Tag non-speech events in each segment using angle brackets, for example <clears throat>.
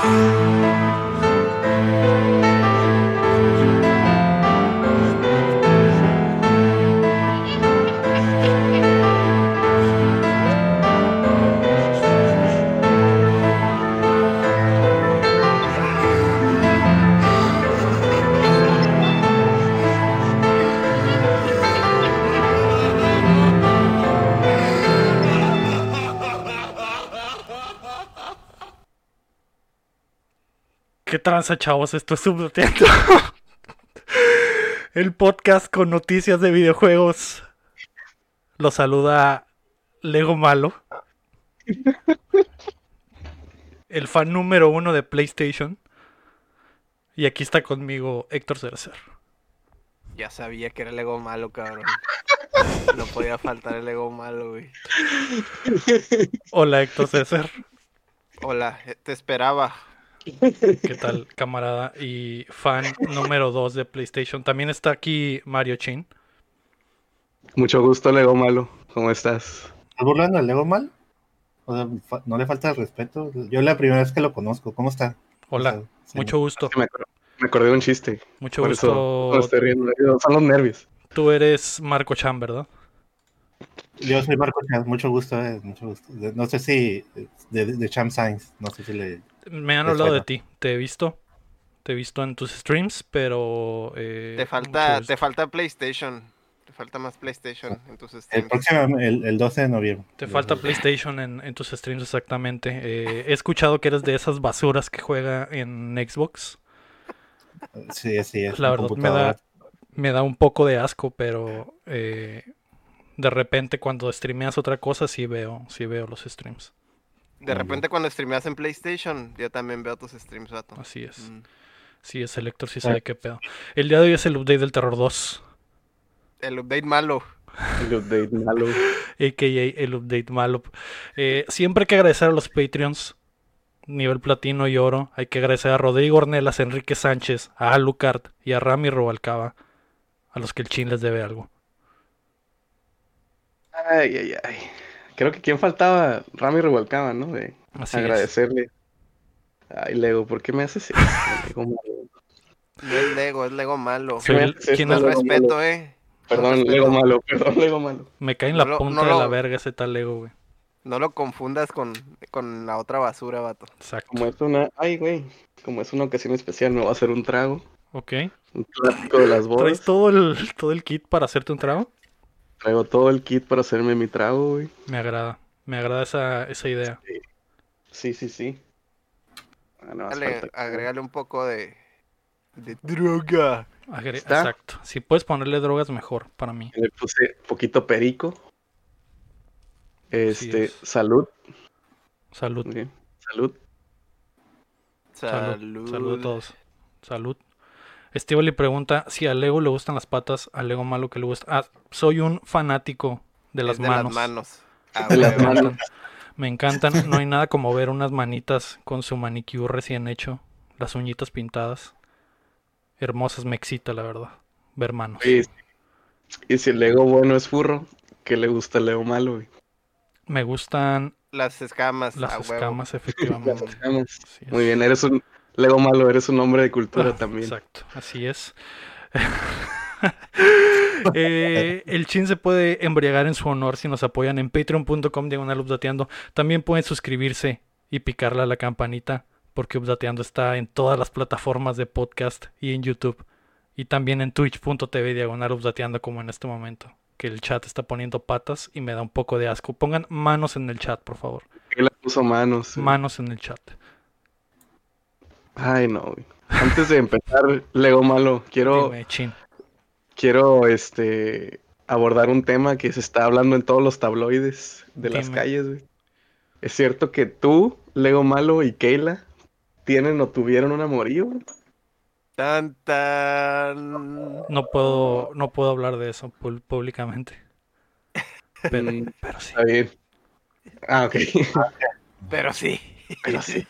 ¿Qué tranza, chavos? Esto es Subdoteando. <laughs> El podcast con noticias de videojuegos. Lo saluda Lego Malo. El fan número uno de PlayStation. Y aquí está conmigo Héctor Cerecer. Ya sabía que era el ego malo, cabrón. No podía faltar el ego malo, güey. Hola Héctor Cerecer. Hola, eh, te esperaba. ¿Qué tal, camarada? Y fan número dos de PlayStation. También está aquí Mario Chin. Mucho gusto, Lego Malo. ¿Cómo estás? ¿Estás burlando al Lego mal? O sea, no le falta el respeto. Yo es la primera vez que lo conozco. ¿Cómo está? Hola, O sea, sí. mucho gusto. Me, acor- me acordé de un chiste. Mucho por eso gusto. estoy riendo. Son los nervios. Tú eres Marco Chan, ¿verdad? Yo soy Marco Chávez, mucho gusto, eh, mucho gusto. No sé si de, de Champ Sainz, no sé si le... Me han hablado de ti, te he visto. Te he visto en tus streams, pero. eh, Te falta, te falta PlayStation. Te falta más PlayStation en tus El streams. próximo, el, el 12 de noviembre. Te falta PlayStation en, en tus streams, exactamente. Eh, he escuchado que eres de esas basuras que juega en Xbox. Sí, sí, es La verdad me da, me da un poco de asco, pero eh, de repente cuando streameas otra cosa sí veo, sí veo los streams. De repente cuando streameas en PlayStation, yo también veo tus streams, vato. Así es. Mm. Sí, es el Héctor, sí Ah. sabe qué pedo. El día de hoy es el update del Terror 2, El update malo. El update malo. <laughs> a.k.a. el update malo. Eh, siempre hay que agradecer a los Patreons, nivel platino y oro. Hay que agradecer a Rodrigo Ornelas, a Enrique Sánchez, a Alucard y a Rami Robalcaba, a los que el chin les debe algo. Ay, ay, ay. Creo que quién faltaba, Rami Revolcaba, ¿no? De Así es. agradecerle. Ay, Lego, ¿por qué me haces eso? <laughs> Lego malo? No es Lego, es Lego malo. ¿quién es? Respeto, malo? eh. Perdón, respeto. Lego malo, perdón, Lego malo. Me cae en la No punta no de la verga ese tal Lego, güey. No lo confundas con, con la otra basura, vato. Exacto. Como es una, ay, güey, como es una ocasión especial, me voy a hacer un trago, Ok. un clásico de las ¿Traes bodas. todo el, todo el kit para hacerte un trago? Traigo todo el kit para hacerme mi trago, güey. Me agrada. Me agrada esa, esa idea. Sí, sí, sí. Ah, no, hace Dale, agrégale un poco de, de droga. Agre- ¿Está? Exacto. Si puedes ponerle drogas, mejor para mí. Le puse poquito perico. Este, es. salud. Salud. Muy bien. Salud. Salud. Salud. Salud a todos. Salud. Estivali pregunta si a Lego le gustan las patas, a Lego malo que le gusta. Ah, soy un fanático de las Es de manos. las manos. Ah, De las huevo. manos. Me encantan. No hay nada como ver unas manitas con su manicure recién hecho, las uñitas pintadas. Hermosas, me excita, la verdad. Ver manos. Y si el Lego bueno es furro, ¿qué le gusta el Lego malo, güey? Me gustan Las escamas. las huevo. escamas, <laughs> Las efectivamente. escamas. Así es. Muy bien, eres un Lego malo, eres un hombre de cultura Ah, también. Exacto, así es. <laughs> Eh, el chin se puede embriagar en su honor si nos apoyan en patreon.com diagonal updateando. También pueden suscribirse y picarle a la campanita porque updateando está en todas las plataformas de podcast y en YouTube. Y también en twitch.tv diagonal updateando como en este momento. Que el chat está poniendo patas y me da un poco de asco. Pongan manos en el chat, por favor. ¿Qué le puso manos? Manos en el chat. Ay, no, güey. Antes de empezar, Lego malo, quiero, quiero, este, abordar un tema que se está hablando en todos los tabloides de las calles, güey. ¿Es cierto que tú, Lego malo y Keila tienen o tuvieron un amorío? güey? Tan, tan. No puedo, no puedo hablar de eso públicamente. <laughs> Pero, pero sí. Está bien. Ah, ok. <laughs> <laughs> Pero sí. Pero sí.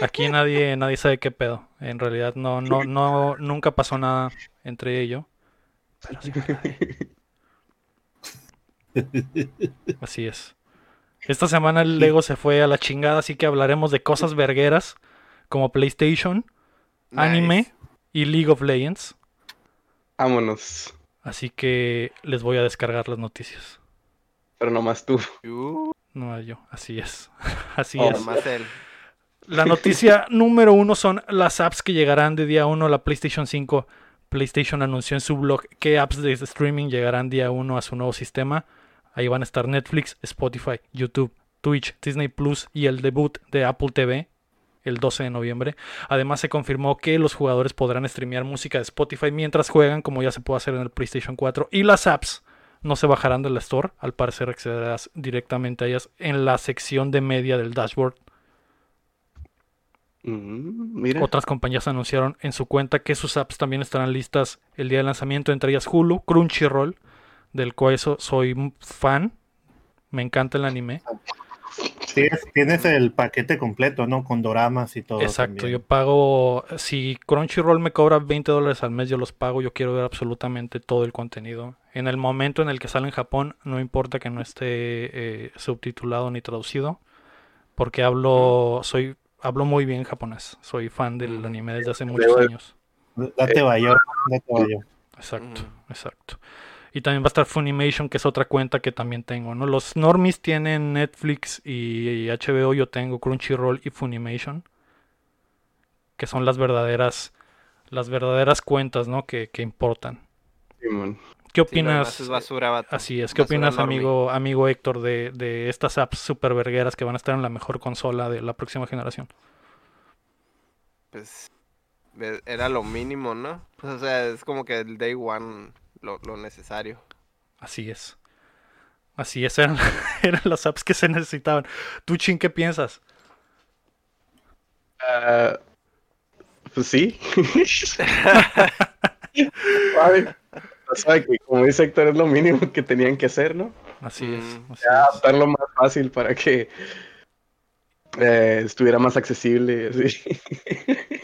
Aquí nadie, nadie sabe qué pedo. En realidad no, no, no, nunca pasó nada entre. Pero sí. Así es. Esta semana el Lego se fue a la chingada, así que hablaremos de cosas vergueras. como PlayStation, anime y League of Legends. Vámonos. Así que les voy a descargar las noticias. Pero nomás tú. No yo, así es. <laughs> Así Oh, es. nomás él. La noticia <laughs> número uno son las apps que llegarán de día 1 a la PlayStation 5. PlayStation anunció en su blog qué apps de streaming llegarán día 1 a su nuevo sistema. Ahí van a estar Netflix, Spotify, YouTube, Twitch, Disney Plus y el debut de Apple TV el 12 de noviembre. Además se confirmó que los jugadores podrán streamear música de Spotify mientras juegan, como ya se puede hacer en el PlayStation 4. Y las apps no se bajarán del store. Al parecer accederás directamente a ellas en la sección de media del dashboard. Mm, mira. Otras compañías anunciaron en su cuenta que sus apps también estarán listas el día de lanzamiento, entre ellas Hulu, Crunchyroll, del cual eso soy un fan. Me encanta el anime. Tienes, tienes el paquete completo, ¿no? Con doramas y todo. Exacto, también. yo pago, si Crunchyroll me cobra 20 dólares al mes, yo los pago, yo quiero ver absolutamente todo el contenido. En el momento en el que sale en Japón, no importa que no esté eh, subtitulado ni traducido, porque hablo, soy, hablo muy bien japonés, soy fan del anime desde hace muchos años. Date bayo, date bayo. Exacto, Ujú. exacto. Y también va a estar Funimation, que es otra cuenta que también tengo, ¿no? Los normies tienen Netflix y HBO, yo tengo Crunchyroll y Funimation, que son las verdaderas, las verdaderas cuentas, ¿no? Que, que importan. Simón. ¿Qué Sí, opinas? es basura, vato. Así es, ¿qué Basura opinas, amigo, amigo Héctor, de, de estas apps super vergueras que van a estar en la mejor consola de la próxima generación? Pues e- era lo mínimo, ¿no? Pues, o sea, es como que el day one lo, lo necesario. Así es. Así es, eran, <laughs> eran las apps que se necesitaban. ¿Tú, Chin, qué piensas? Ah, pues sí. <laughs> <laughs> que como dice Héctor, es lo mínimo que tenían que hacer, ¿no? Así es. Mm, así Ya es. adaptarlo más fácil para que eh, estuviera más accesible. así.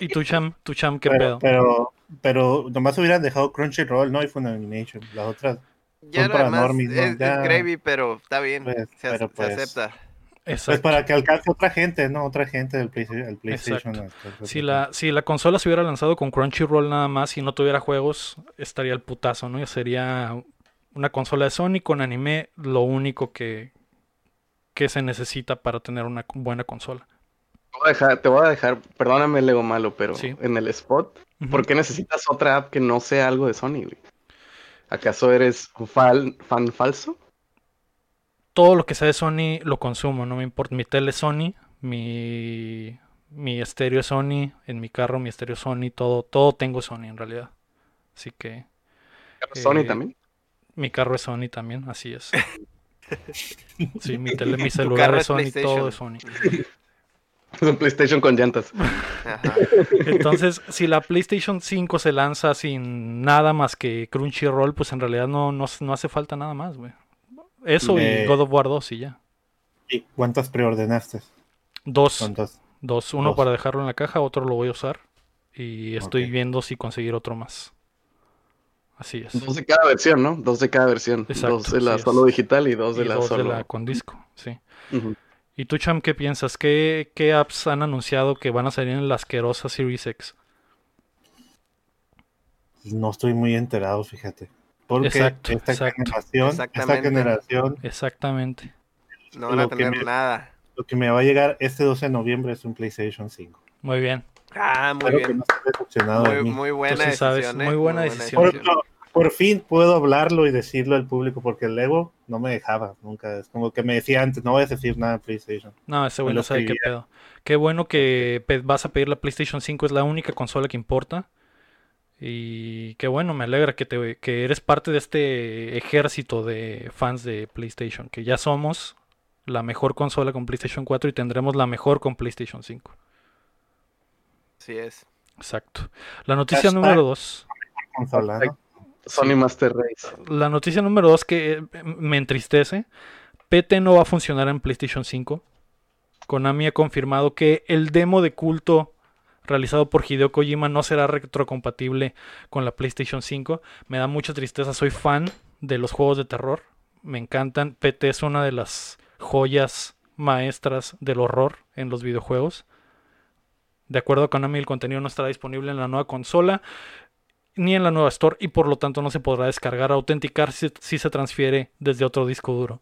¿Y tú, Cham? ¿Tu Cham qué Pero, pedo? pero, pero nomás hubieran dejado Crunchyroll, ¿no? Y Funimation. Las otras, Ya Son para demás normies, ¿no? es, gravy, pero está bien. Pues, se, ac- pero se pues, acepta. Pues para que alcance otra gente, ¿no? Otra gente del Play- el PlayStation. Exacto. Si la, si la consola se hubiera lanzado con Crunchyroll nada más y no tuviera juegos, estaría el putazo, ¿no? Sería una consola de Sony con anime, lo único que, que se necesita para tener una buena consola. Te voy a dejar, te voy a dejar, perdóname Lego malo, pero Sí. en el spot, Ujú. ¿por qué necesitas otra app que no sea algo de Sony, güey? ¿Acaso eres un fal- fan falso? Todo lo que sea de Sony lo consumo, no me importa. Mi tele es Sony, mi, mi estéreo es Sony, en mi carro mi estéreo es Sony, todo, todo tengo Sony en realidad. Así que Sony Eh, también. mi carro es Sony también, así es. <laughs> Sí, mi tele, mi celular es Sony, todo PlayStation. es Sony. <laughs> Es un PlayStation con llantas. Ajá. Entonces, si la PlayStation 5 se lanza sin nada más que Crunchyroll, pues en realidad no, no, no hace falta nada más, güey. Eso y. God of War 2 y ya. ¿Y cuántas preordenaste? Dos, ¿Cuántas? dos. Uno Dos. para dejarlo en la caja, otro lo voy a usar. Y estoy viendo si conseguir otro más. Así es. Dos de cada versión, ¿no? Dos de cada versión. Exacto, dos de la así es. solo digital y dos de Y la dos de solo. la con disco, sí. ¿Y tú, Cham, qué piensas? ¿Qué, qué apps han anunciado que van a salir en la asquerosa Series X? No estoy muy enterado, fíjate. Porque Exacto, esta exacto. generación, esta Exactamente. generación, Exactamente. No van a tener me- nada. lo que me va a llegar este 12 de noviembre es un PlayStation 5. Muy bien. Ah, muy Espero bien. no Muy, mí. muy buena decisión. ¿eh? muy buena decisión. Por, no, por fin puedo hablarlo y decirlo al público, porque el Lego no me dejaba nunca. Es como que me decía antes, no voy a decir nada de PlayStation. No, ese güey no sabe qué pedo. Qué bueno que vas a pedir la PlayStation 5, es la única consola que importa. Y qué bueno, me alegra que, te, que eres parte de este ejército de fans de PlayStation, que ya somos la mejor consola con PlayStation 4 y tendremos la mejor con PlayStation 5. Así es. Exacto. La noticia Hashtag. número 2. Consola, ¿no? Sony Master Race. La noticia número 2 que eh, me entristece. PT no va a funcionar en PlayStation 5. Konami ha confirmado que el demo de culto realizado por Hideo Kojima no será retrocompatible con la PlayStation 5. Me da mucha tristeza, soy fan de los juegos de terror. Me encantan. PT es una de las joyas maestras del horror en los videojuegos. De acuerdo a Konami, el contenido no estará disponible en la nueva consola ni en la nueva Store y por lo tanto no se podrá descargar o autenticar si, si se transfiere desde otro disco duro.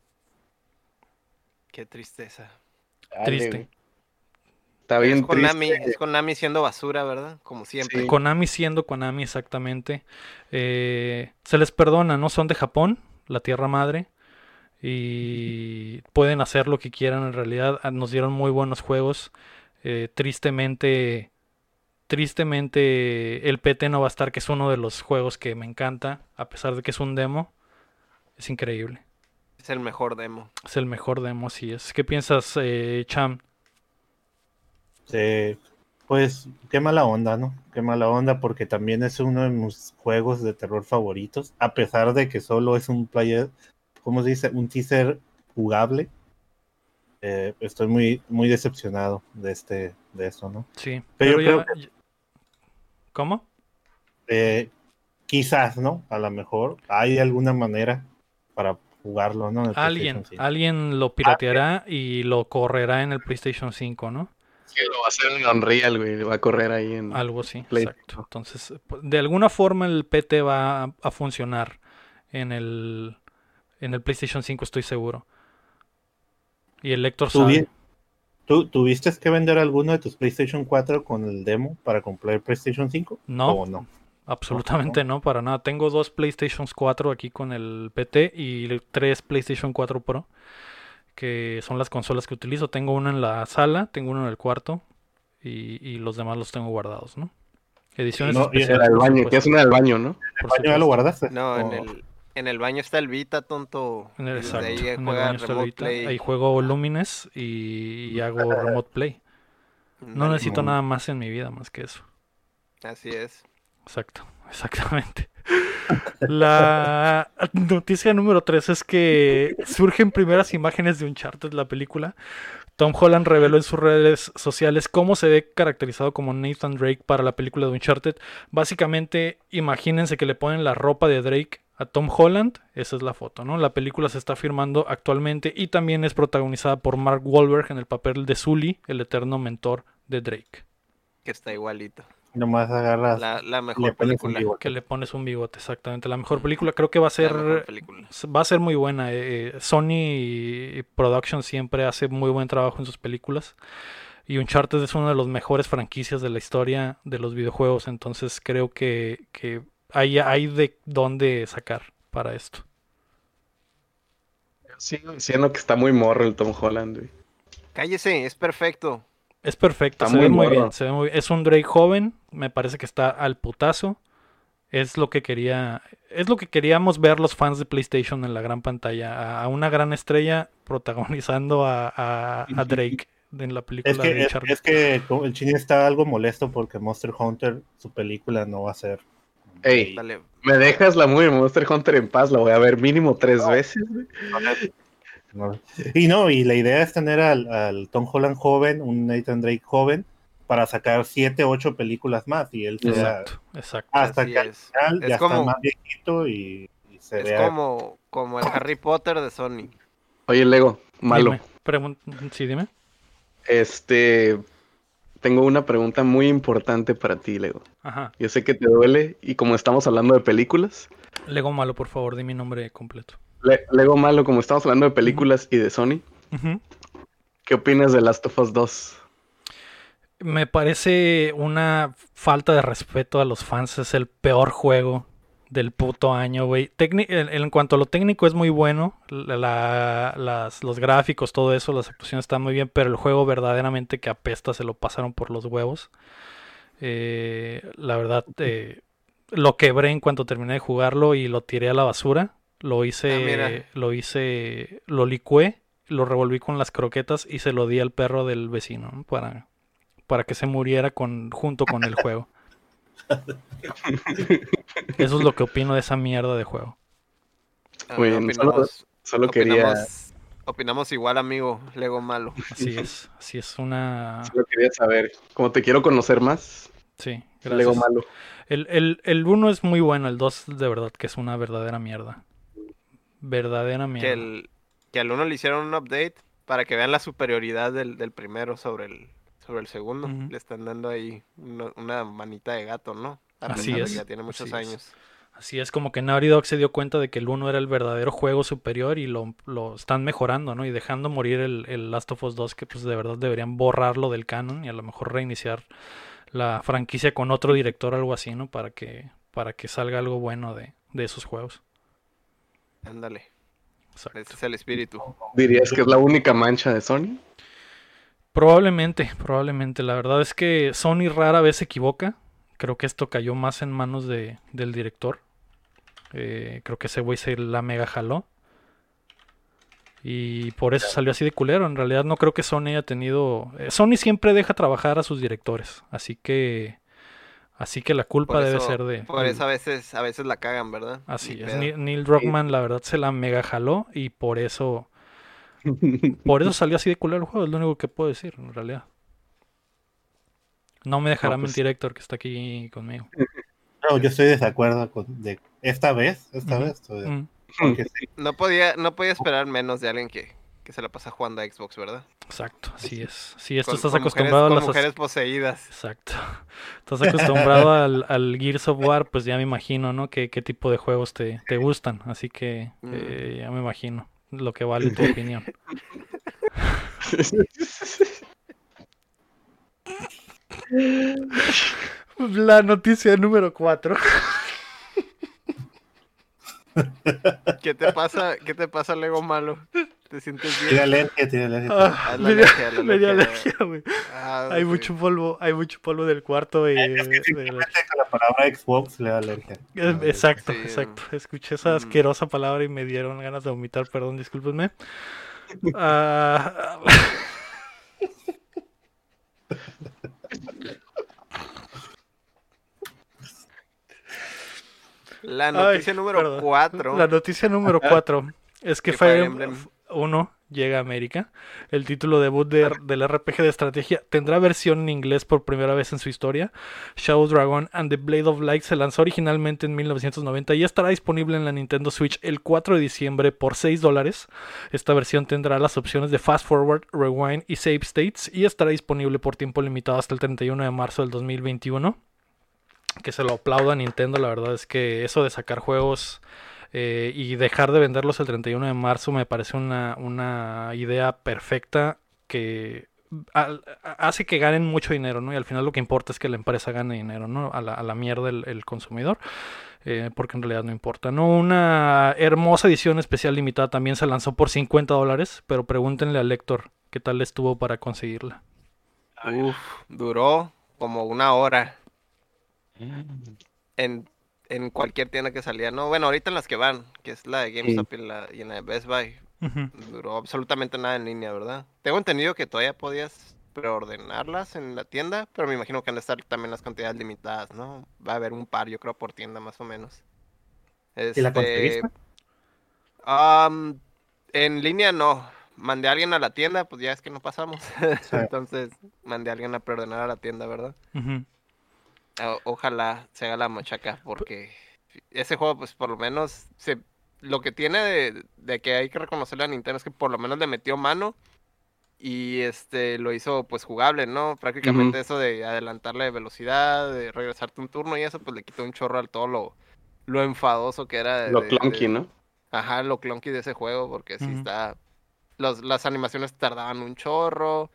Qué tristeza. Triste. Está bien es Konami, triste. es Konami siendo basura, ¿verdad? Como siempre. Sí. Konami siendo Konami exactamente. Eh, se les perdona, no son de Japón, la tierra madre. Y <laughs> pueden hacer lo que quieran en realidad. Ah, Nos dieron muy buenos juegos. Eh, tristemente, tristemente el PT no va a estar, que es uno de los juegos que me encanta, a pesar de que es un demo. Es increíble. Es el mejor demo. Es el mejor demo, así es. ¿Qué piensas, eh, Cham? Sí, pues qué mala onda, ¿no? Qué mala onda porque también es uno de mis juegos de terror favoritos, a pesar de que solo es un player, ¿cómo se dice? Un teaser jugable. Eh, estoy muy, muy decepcionado de este, de eso, ¿no? Sí. Pero pero yo ya- creo ya- ¿Cómo? Eh, quizás, ¿no? A lo mejor hay alguna manera para jugarlo, ¿no? Alguien, PlayStation 5. alguien lo pirateará y lo correrá en el PlayStation 5, ¿no? Sí, lo va a hacer en Unreal, güey. Va a correr ahí en. Algo así, Play. exacto. Entonces, pu- de alguna forma el PT va a, a funcionar en el, en el PlayStation 5, estoy seguro. Y el lector ¿Tú, sabe. ¿tú tuviste que vender alguno de tus PlayStation 4 con el demo para comprar el PlayStation 5? No, ¿O no? absolutamente no, para nada. Tengo dos PlayStation 4 aquí con el PT y tres PlayStation 4 Pro, que son las consolas que utilizo. Tengo una en la sala, tengo uno en el cuarto y, y los demás los tengo guardados, ¿no? Ediciones No, y en el baño. supuesto, Tienes una del baño, ¿no? por ¿Ya lo guardaste? No, en ¿O- el, en el baño está el Vita, tonto. En el, exacto, ahí en el baño está Remote ahorita. Play. Ahí juego Lumines y, y hago <laughs> Remote Play. No necesito no. nada más en mi vida más que eso. Así es. Exacto, exactamente. La noticia número 3 es que surgen primeras imágenes de Uncharted, la película. Tom Holland reveló en sus redes sociales cómo se ve caracterizado como Nathan Drake para la película de Uncharted. Básicamente, imagínense que le ponen la ropa de Drake a Tom Holland. Esa es la foto, ¿no? La película se está firmando actualmente y también es protagonizada por Mark Wahlberg en el papel de Sully, el eterno mentor de Drake. Que está igualito. Nomás agarras La, la mejor película. Que le pones un bigote, exactamente. La mejor película creo que va a ser va a ser muy buena. eh, eh, Sony Production siempre hace muy buen trabajo en sus películas. Y Uncharted es una de las mejores franquicias de la historia de los videojuegos. Entonces creo que, que hay, hay de dónde sacar para esto. Sigo diciendo que está muy morro el Tom Holland, güey. Cállese, es perfecto. Es perfecto, Está se muy ve muy bien, se ve muy bien. Es un Drake joven, me parece que está al putazo. Es lo que quería, es lo que queríamos ver los fans de PlayStation en la gran pantalla, a, a una gran estrella protagonizando a, a- a Drake en la película Es que, de es, es que el chino está algo molesto porque Monster Hunter, su película, no va a ser. Ey. Dale. Me dejas la movie de Monster Hunter en paz, la voy a ver mínimo tres veces, güey. No. Y no, y la idea es tener al, al Tom Holland joven, un Nathan Drake joven, para sacar siete, ocho películas más. Y él sea Exacto, exacto. hasta Así que al es. final Es ya como- está más viejito y, y se Es vea. como, como el Harry Potter de Sony. Oye, Lego, malo. Dime, sí, dime. Este. Tengo una pregunta muy importante para ti, Lego. Ajá. Yo sé que te duele, y como estamos hablando de películas, Lego malo, por favor, di mi nombre completo. Le- Lego malo, como estamos hablando de películas y de Sony. ¿qué opinas de Last of Us 2? Me parece una falta de respeto a los fans. Es el peor juego del puto año, güey. En, cuanto a lo técnico es muy bueno. la- la- las- los gráficos, todo eso, las actuaciones están muy bien. Pero el juego verdaderamente que apesta se lo pasaron por los huevos. Eh, la verdad, eh, lo quebré en cuanto terminé de jugarlo y lo tiré a la basura. Lo Ah, hice, mira. lo hice, lo licué, lo revolví con las croquetas y se lo di al perro del vecino ¿no? para, para que se muriera con, junto con el juego. <laughs> Eso es lo que opino de esa mierda de juego. Ah, Muy bien, solo- opinamos, Solo quería, opinamos, opinamos igual, amigo. Lego malo. Así es, así es una... solo quería saber. Como te quiero conocer más, Sí, Lego malo. El, el, el 1 es muy bueno, el 2 de verdad que es una verdadera mierda. Verdadera Que, mierda. el, que al uno le hicieron un update para que vean la superioridad del, del primero sobre el, sobre el segundo. Le están dando ahí una manita de gato, ¿no? Así que es, Ya tiene muchos así es. años. Así es como que Naughty Dog se dio cuenta de que el 1 era el verdadero juego superior y lo, lo están mejorando, ¿no? Y dejando morir el, el Last of Us 2, que pues de verdad deberían borrarlo del canon y a lo mejor reiniciar la franquicia con otro director o algo así, ¿no? Para que, para que salga algo bueno de, de esos juegos. Ándale. Ese es el espíritu. ¿Dirías que es la única mancha de Sony? Probablemente, probablemente. La verdad es que Sony rara vez se equivoca. Creo que esto cayó más en manos de, del director. Eh, creo que ese güey se la mega jaló. Y por eso salió así de culero. En realidad no creo que Sony haya tenido... eh, Sony siempre deja trabajar a sus directores. Así que... Así que la culpa debe ser de... Por eso a veces, a veces la cagan, ¿verdad? Así es. pedo. Ni- Neil Druckmann la verdad se la mega jaló. Y por eso... <laughs> Por eso salió así de culero el juego, es lo único que puedo decir, en realidad. No me dejará No, pues- mentir Héctor, que está aquí conmigo. <laughs> No, yo estoy de desacuerdo con de esta vez, esta vez. estoy Mm, sí, No podía, no podía esperar menos de alguien que, que se la pasa jugando a Xbox, ¿verdad? exacto, así es. Esto Con- estás con acostumbrado mujeres, a las... mujeres poseídas. Exacto. <laughs> Estás acostumbrado <laughs> al, al Gears of War, pues ya me imagino, ¿no? ¿Qué, qué tipo de juegos te, te gustan? Así que Mm. eh, ya me imagino lo que vale tu <laughs> opinión. La noticia número 4. ¿Qué te pasa? ¿Qué te pasa, Lego malo? ¿Te sientes tiene bien? alergia, tiene alergia. Ah, Ah, la me dio- alergia, la <laughs> me dio alergia. alergia, güey. Ah, Hay sí. mucho polvo, hay mucho polvo del cuarto y Es que de la- simplemente con la palabra Xbox le da alergia. Eh, Exacto, Sí. exacto. Escuché esa Mm. asquerosa palabra y me dieron ganas de vomitar, perdón, discúlpenme. <laughs> Ah, La Ay, noticia número perdón. 4. la noticia número 4 es que Fire Fire Emblem Emblem 1 llega a América. El título debut de- del RPG de estrategia tendrá versión en inglés por primera vez en su historia. Shadow Dragon and the Blade of Light se lanzó originalmente en 1990 y estará disponible en la Nintendo Switch el 4 de diciembre por 6 dólares. Esta versión tendrá las opciones de Fast Forward, Rewind y Save States y estará disponible por tiempo limitado hasta el 31 de marzo del 2021. Que se lo aplaudo a Nintendo, la verdad es que eso de sacar juegos eh, y dejar de venderlos el 31 de marzo me parece una, una idea perfecta que al- hace que ganen mucho dinero, ¿no? Y al final lo que importa es que la empresa gane dinero, ¿no? A la, a la mierda el, el consumidor, eh, porque en realidad no importa, ¿no? Una hermosa edición especial limitada también se lanzó por 50 dólares, pero pregúntenle al lector qué tal estuvo para conseguirla. Uf, duró como una hora en, en cualquier tienda que salía. No, bueno, ahorita en las que van, que es la de GameStop y, la, y en la de Best Buy. Ujú. Duró absolutamente nada en línea, ¿verdad? Tengo entendido que todavía podías preordenarlas en la tienda, pero me imagino que han de estar también las cantidades limitadas, ¿no? Va a haber un par, yo creo, por tienda más o menos. ¿Y la Este, conseguiste? am, en línea no. Mandé a alguien a la tienda, pues ya es que no pasamos. <laughs> Entonces, mandé a alguien a preordenar a la tienda, ¿verdad? Ujú. O- ojalá se haga la machaca, porque ese juego, pues por lo menos, se, lo que tiene de, de que hay que reconocerle a Nintendo es que por lo menos le metió mano y este lo hizo pues jugable, ¿no? Prácticamente eso de adelantarle velocidad, de regresarte un turno y eso, pues le quitó un chorro al todo lo, lo enfadoso que era. de- Lo de- clunky, de- ¿no? Ajá, lo clunky de ese juego, porque sí está. Los, las animaciones tardaban un chorro.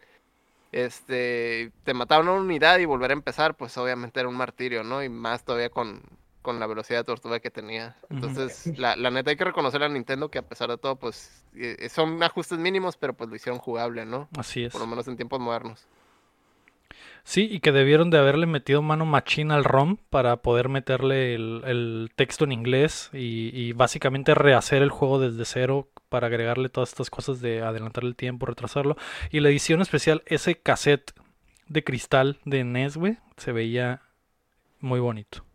Este. Te mataban una unidad y volver a empezar, pues obviamente era un martirio, ¿no? Y más todavía con, con la velocidad de tortuga que tenía. Entonces, la, la neta hay que reconocer a Nintendo que a pesar de todo, pues. eh, son ajustes mínimos, pero pues lo hicieron jugable, ¿no? Así es. Por lo menos en tiempos modernos. Sí, y que debieron de haberle metido mano machina al ROM para poder meterle el, el texto en inglés y, y básicamente rehacer el juego desde cero para agregarle todas estas cosas de adelantar el tiempo, retrasarlo. Y la edición especial, ese cassette de cristal de NES, güey, se veía muy bonito.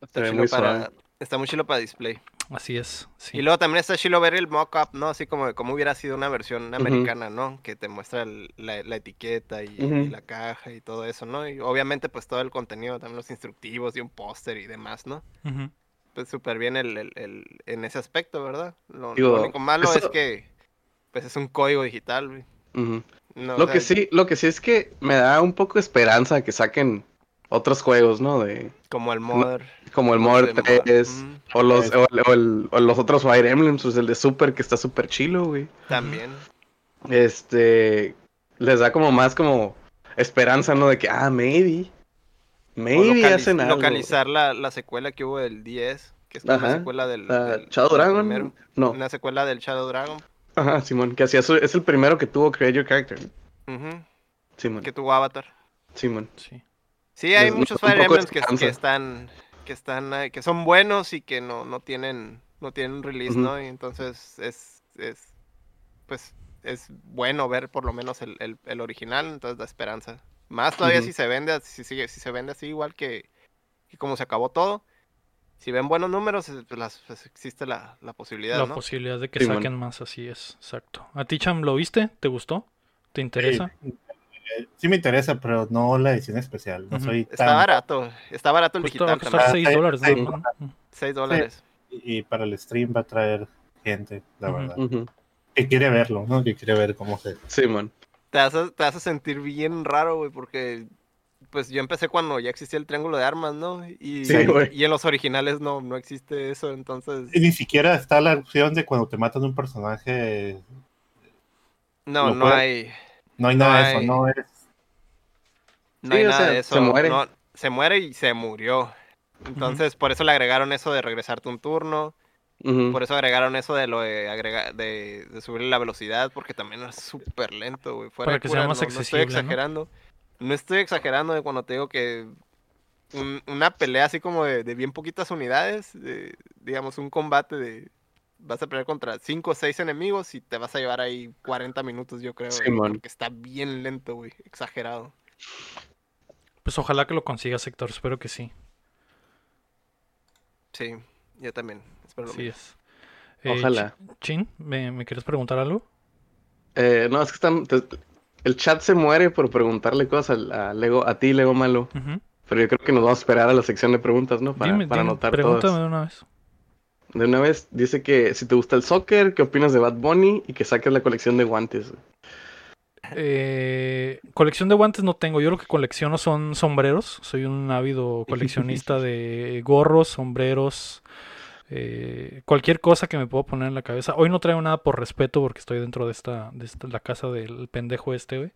Está, chilo muy para, está muy chilo para display. Así es. Sí. Y luego también está chilo ver el mock-up, ¿no? Así como de cómo hubiera sido una versión americana, ¿no? Que te muestra el- la, la etiqueta y, la caja y todo eso, ¿no? Y obviamente pues todo el contenido, también los instructivos y un póster y demás, ¿no? Ujú. Pues súper bien el, el- el- en ese aspecto, ¿verdad? Lo, único malo eso- es que pues es un código digital, güey. Ujú. No, o Lo sea, que sí, lo que sí es que me da un poco de esperanza que saquen otros juegos, ¿no? De Como el Mother. como el Mother de Mother, 3 mm. o los o, el- o el- o los otros Fire Emblems, pues el de Super que está súper chilo, güey. También. Este les da como más como esperanza, ¿no? De que ah, maybe maybe localiz- hacen algo. localizar la, la secuela que hubo del 10, que es como una Ajá. secuela del, Ah, del- Shadow del Dragon. primero. No. Una secuela del Shadow Dragon. Ajá, Simón, que hacía es el primero que tuvo Create Your Character. Ujú, Simón. Que tuvo Avatar. Simón. Sí. Sí, hay muchos Fire Emblems que, están que están eh, que son buenos y que no, no tienen no tienen un release. ¿no? Y entonces es, es pues es bueno ver por lo menos el, el, el original, entonces da esperanza. Más todavía si se vende si sigue si se vende así igual que, que como se acabó todo. Si ven buenos números, eh, pues, las- pues, existe la, la posibilidad, La ¿no? posibilidad de que saquen más, así es, exacto. ¿A ti, Cham, lo viste? ¿Te gustó? ¿Te interesa? Sí, sí me interesa, pero no la edición especial. No soy Está barato, está barato el Justo va a digital costar también. 6 Sí, dólares, sí. ¿no? Ujú. 6 dólares. Y para el stream va a traer gente, la verdad. Que quiere verlo, ¿no? Que quiere ver cómo se. Simón. Te hace, te hace sentir bien raro, güey, porque pues yo empecé cuando ya existía el triángulo de armas, ¿no? Y, Sí, güey. y en los originales no, no existe eso, entonces Y ni siquiera está la opción de cuando te matan un personaje. no, no hay, No hay No nada de eso, no es. no hay nada sea, de eso. se muere. no, se muere y se murió. Entonces, por eso le agregaron eso de regresarte un turno, Por eso agregaron eso de lo de agregar, de, de subirle la velocidad, porque también es súper lento, güey. Fuera Para que sea más no- no estoy exagerando. ¿no? estoy exagerando de cuando te digo que un- una pelea así como de, de bien poquitas unidades, de, digamos un combate de vas a pelear contra 5 o 6 enemigos y te vas a llevar ahí 40 minutos, yo creo, güey, Simón. porque está bien lento, güey, exagerado. Pues ojalá que lo consigas, Héctor, espero que sí. Sí, yo también. Espero lo Así es. Eh, Ojalá. Ch- Chin, ¿me, me quieres preguntar algo? Eh, no, es que están. te- el chat se muere por preguntarle cosas a, a Lego, a ti, Lego Malo. Pero yo creo que nos vamos a esperar a la sección de preguntas, ¿no? Para, Dime, para dime, anotar pregúntame todas. de una vez. De una vez, dice que si te gusta el soccer, ¿qué opinas de Bad Bunny? Y que saques la colección de guantes. Eh, colección de guantes no tengo. Yo lo que colecciono son sombreros. Soy un ávido coleccionista <laughs> de gorros, sombreros, eh, cualquier cosa que me puedo poner en la cabeza. Hoy no traigo nada por respeto porque estoy dentro de esta, de esta- la casa del pendejo este, güey.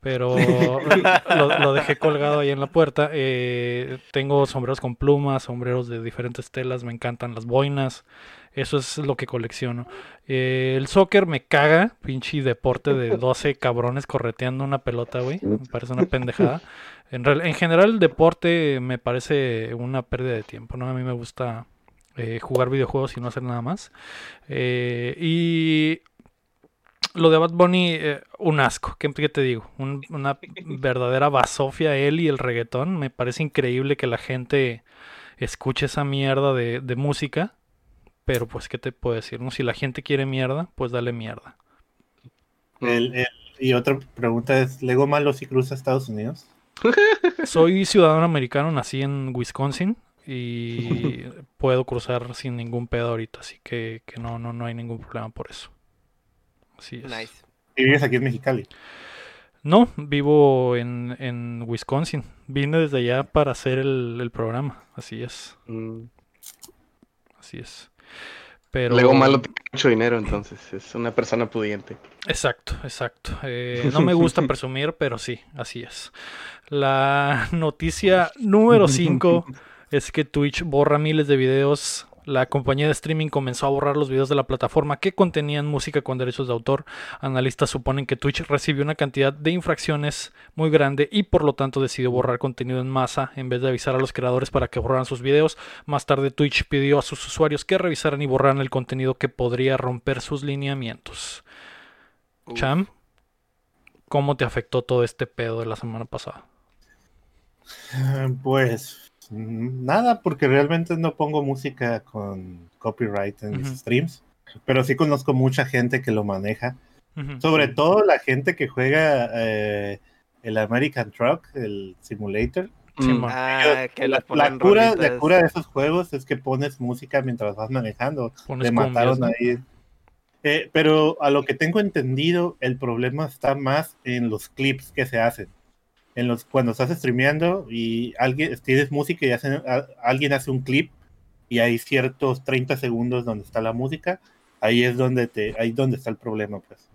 Pero <laughs> lo, lo dejé colgado ahí en la puerta. Eh, tengo sombreros con plumas, sombreros de diferentes telas. Me encantan las boinas. Eso es lo que colecciono. Eh, el soccer me caga, pinche deporte de 12 cabrones correteando una pelota, güey. Me parece una pendejada. En, en general, el deporte me parece una pérdida de tiempo, ¿no? A mí me gusta eh, jugar videojuegos y no hacer nada más. Eh, y lo de Bad Bunny, eh, un asco. ¿Qué, qué te digo? Un- una <laughs> verdadera basofia él y el reggaetón. Me parece increíble que la gente escuche esa mierda de, de música. Pero pues, ¿qué te puedo decir? no? Si la gente quiere mierda, pues dale mierda. El- el- y otra pregunta es: ¿Lego malo si cruza Estados Unidos? <laughs> Soy ciudadano americano, nací en Wisconsin y <laughs> puedo cruzar sin ningún pedo ahorita, así que, que no, no, no hay ningún problema por eso. Así es. Nice. Y vives aquí en Mexicali. No, vivo en, en Wisconsin. Vine desde allá para hacer el, el programa. Así es, Mm. así es. Pero... Lego Malo tiene mucho dinero, entonces es una persona pudiente. Exacto, exacto. Eh, <laughs> no me gusta presumir, pero sí, así es. La noticia número 5 <laughs> es que Twitch borra miles de videos. La compañía de streaming comenzó a borrar los videos de la plataforma que contenían música con derechos de autor. Analistas suponen que Twitch recibió una cantidad de infracciones muy grande y por lo tanto decidió borrar contenido en masa en vez de avisar a los creadores para que borraran sus videos. Más tarde Twitch pidió a sus usuarios que revisaran y borraran el contenido que podría romper sus lineamientos. Uf. Cham, ¿cómo te afectó todo este pedo de la semana pasada? <laughs> Pues nada, porque realmente no pongo música con copyright en streams, pero sí conozco mucha gente que lo maneja, sobre todo la gente que juega eh, el American Truck, el simulator. Sí, Mm. Ah, que la, la cura, la cura de esos juegos es que pones música mientras vas manejando. Pones Le mataron cumbias, ¿no? ahí. Eh, pero a lo que tengo entendido, el problema está más en los clips que se hacen. En los, cuando estás streameando y alguien tienes música y hacen, alguien hace un clip y hay ciertos 30 segundos donde está la música, ahí es donde te, ahí es donde está el problema, pues.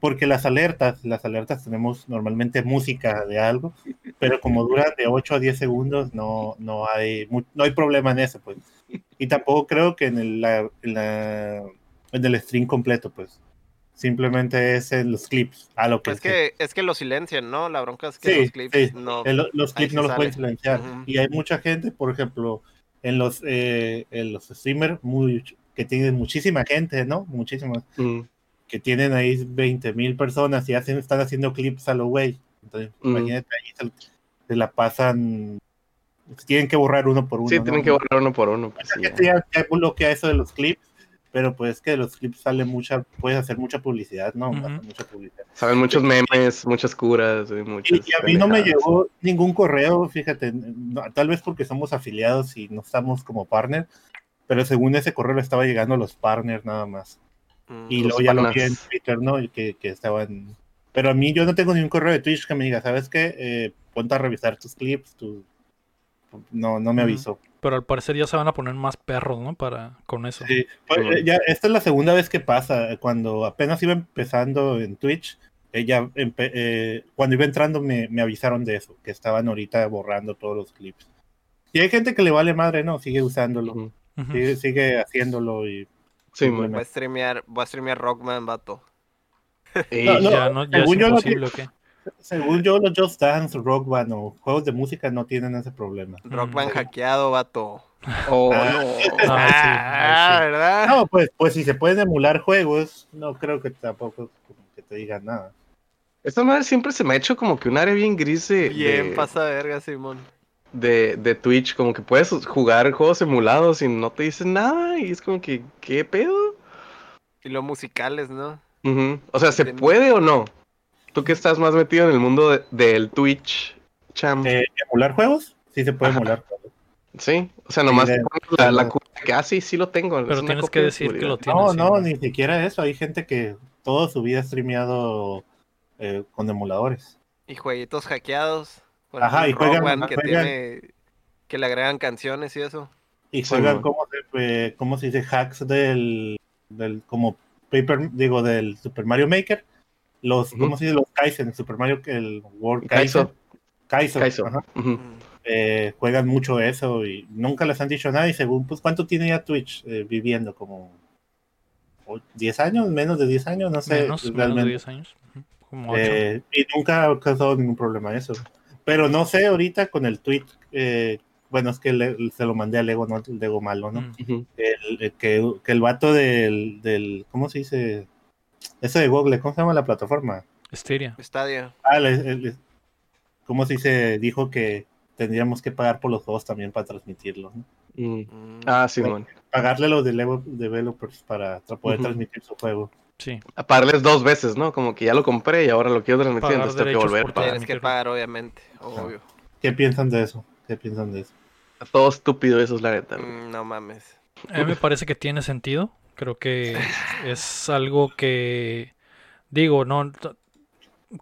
Porque las alertas, las alertas tenemos normalmente música de algo, pero como duran de 8 a 10 segundos, no, no hay, no hay problema en eso, pues. Y tampoco creo que en el, en en el stream completo, pues. Simplemente es en los clips, a lo que Es que, es que lo silencian, ¿no? La bronca es que Sí, los clips sí. no. el- los clips no los sale. pueden silenciar. Y hay mucha gente, por ejemplo, en los, eh, en los streamers muy, que tienen muchísima gente, ¿no? Muchísimas. Mm, que tienen ahí 20 mil personas y hacen, están haciendo clips a lo güey. Entonces, Mm. imagínate, ahí se, se la pasan. Tienen que borrar uno por uno. Sí, ¿no? tienen que borrar uno por uno. pues, ya, ya bloquea eso de los clips, pero pues que de los clips sale mucha, puedes hacer mucha publicidad, ¿no? Mucha publicidad. Saben muchos memes, muchas curas, y Y, muchas y a mí no me llegó ningún correo, fíjate, no, tal vez porque somos afiliados y no estamos como partner, pero según ese correo le estaba llegando a los partners nada más. Mm. Y luego ya lo vi en. Twitter, ¿no? Y que, que estaban... Pero a mí yo no tengo ningún correo de Twitch que me diga, ¿sabes qué? Eh, ponte a revisar tus clips, tu... No, no me avisó. Pero al parecer ya se van a poner más perros, ¿no? Para con eso. Sí, pues, eh, ya, esta es la segunda vez que pasa. Cuando apenas iba empezando en Twitch, ella empe- eh, cuando iba entrando me, me avisaron de eso, que estaban ahorita borrando todos los clips. Y hay gente que le vale madre, ¿no? Sigue usándolo, sigue, sigue haciéndolo y Sí, man. Voy a streamear, voy a streamear Rockman, vato. Ey, No, no, ya no, ya es según yo lo imposible, ¿o qué? Según yo los Just Dance, Rock Band o juegos de música no tienen ese problema. Rockman Mm. hackeado, vato. Oh, Ah. no. Ah, <laughs> sí, Ah, sí. ¿verdad? No, pues, pues si se pueden emular juegos, no creo que tampoco como que te digan nada. Esta madre siempre se me ha hecho como que un área bien gris de, Bien, de, pasa verga, Simón. de, de Twitch. Como que puedes jugar juegos emulados y no te dicen nada. Y es como que, ¿qué pedo? Y los musicales, ¿no? O sea, ¿se puede o no? Tú que estás más metido en el mundo de- del Twitch, Cham. Eh, ¿Emular juegos? Sí se puede Ajá. emular juegos. Sí, o sea, nomás de- te pones la, la que ah, sí, sí lo tengo. Pero tienes que de decir que lo tienes. No, sí, no, ni siquiera eso. Hay gente que toda su vida ha streameado eh, con emuladores. Y jueguitos hackeados. Por Ajá, y juegan- Band, que juegan- tiene. Que le agregan canciones y eso. Y Sí, juegan. ¿cómo, se, eh, cómo se dice? Hacks del, del como Paper, digo, del Super Mario Maker. Los. ¿cómo se dice? Los Kaizen, Super Mario, el World Kaizo. Kaizen. Kaizo, Kaizo. ajá. Eh, juegan mucho eso y nunca les han dicho nada. Y según, pues, ¿cuánto tiene ya Twitch eh, viviendo? Como o- 10 años, menos de 10 años, no sé. menos, menos de realmente. 10 años. Ujú, Como 8. Eh, y nunca ha causado ningún problema eso. Pero no sé ahorita con el tweet, eh, bueno, es que le- se lo mandé a Lego, no el Lego malo, ¿no? El- el que, que el vato del, del, ¿cómo se dice? Eso de Google, ¿cómo se llama la plataforma? Styria. Stadia. Ah, el- el- ¿cómo se dice? Dijo que tendríamos que pagar por los juegos también para transmitirlo, ¿no? Mm. Mm. Ah, sí, man. Pagarle a los de Lego developers para poder transmitir su juego. Sí. A pagarles dos veces, ¿no? Como que ya lo compré y ahora lo quiero transmitir, Pagar entonces tengo que volver. Tienes que pagar, obviamente. Obvio. ¿Qué piensan de eso? ¿Qué piensan de eso? Todo estúpido eso es la neta. Mm, no mames. A mí me parece que tiene sentido. Creo que es algo que, digo, no,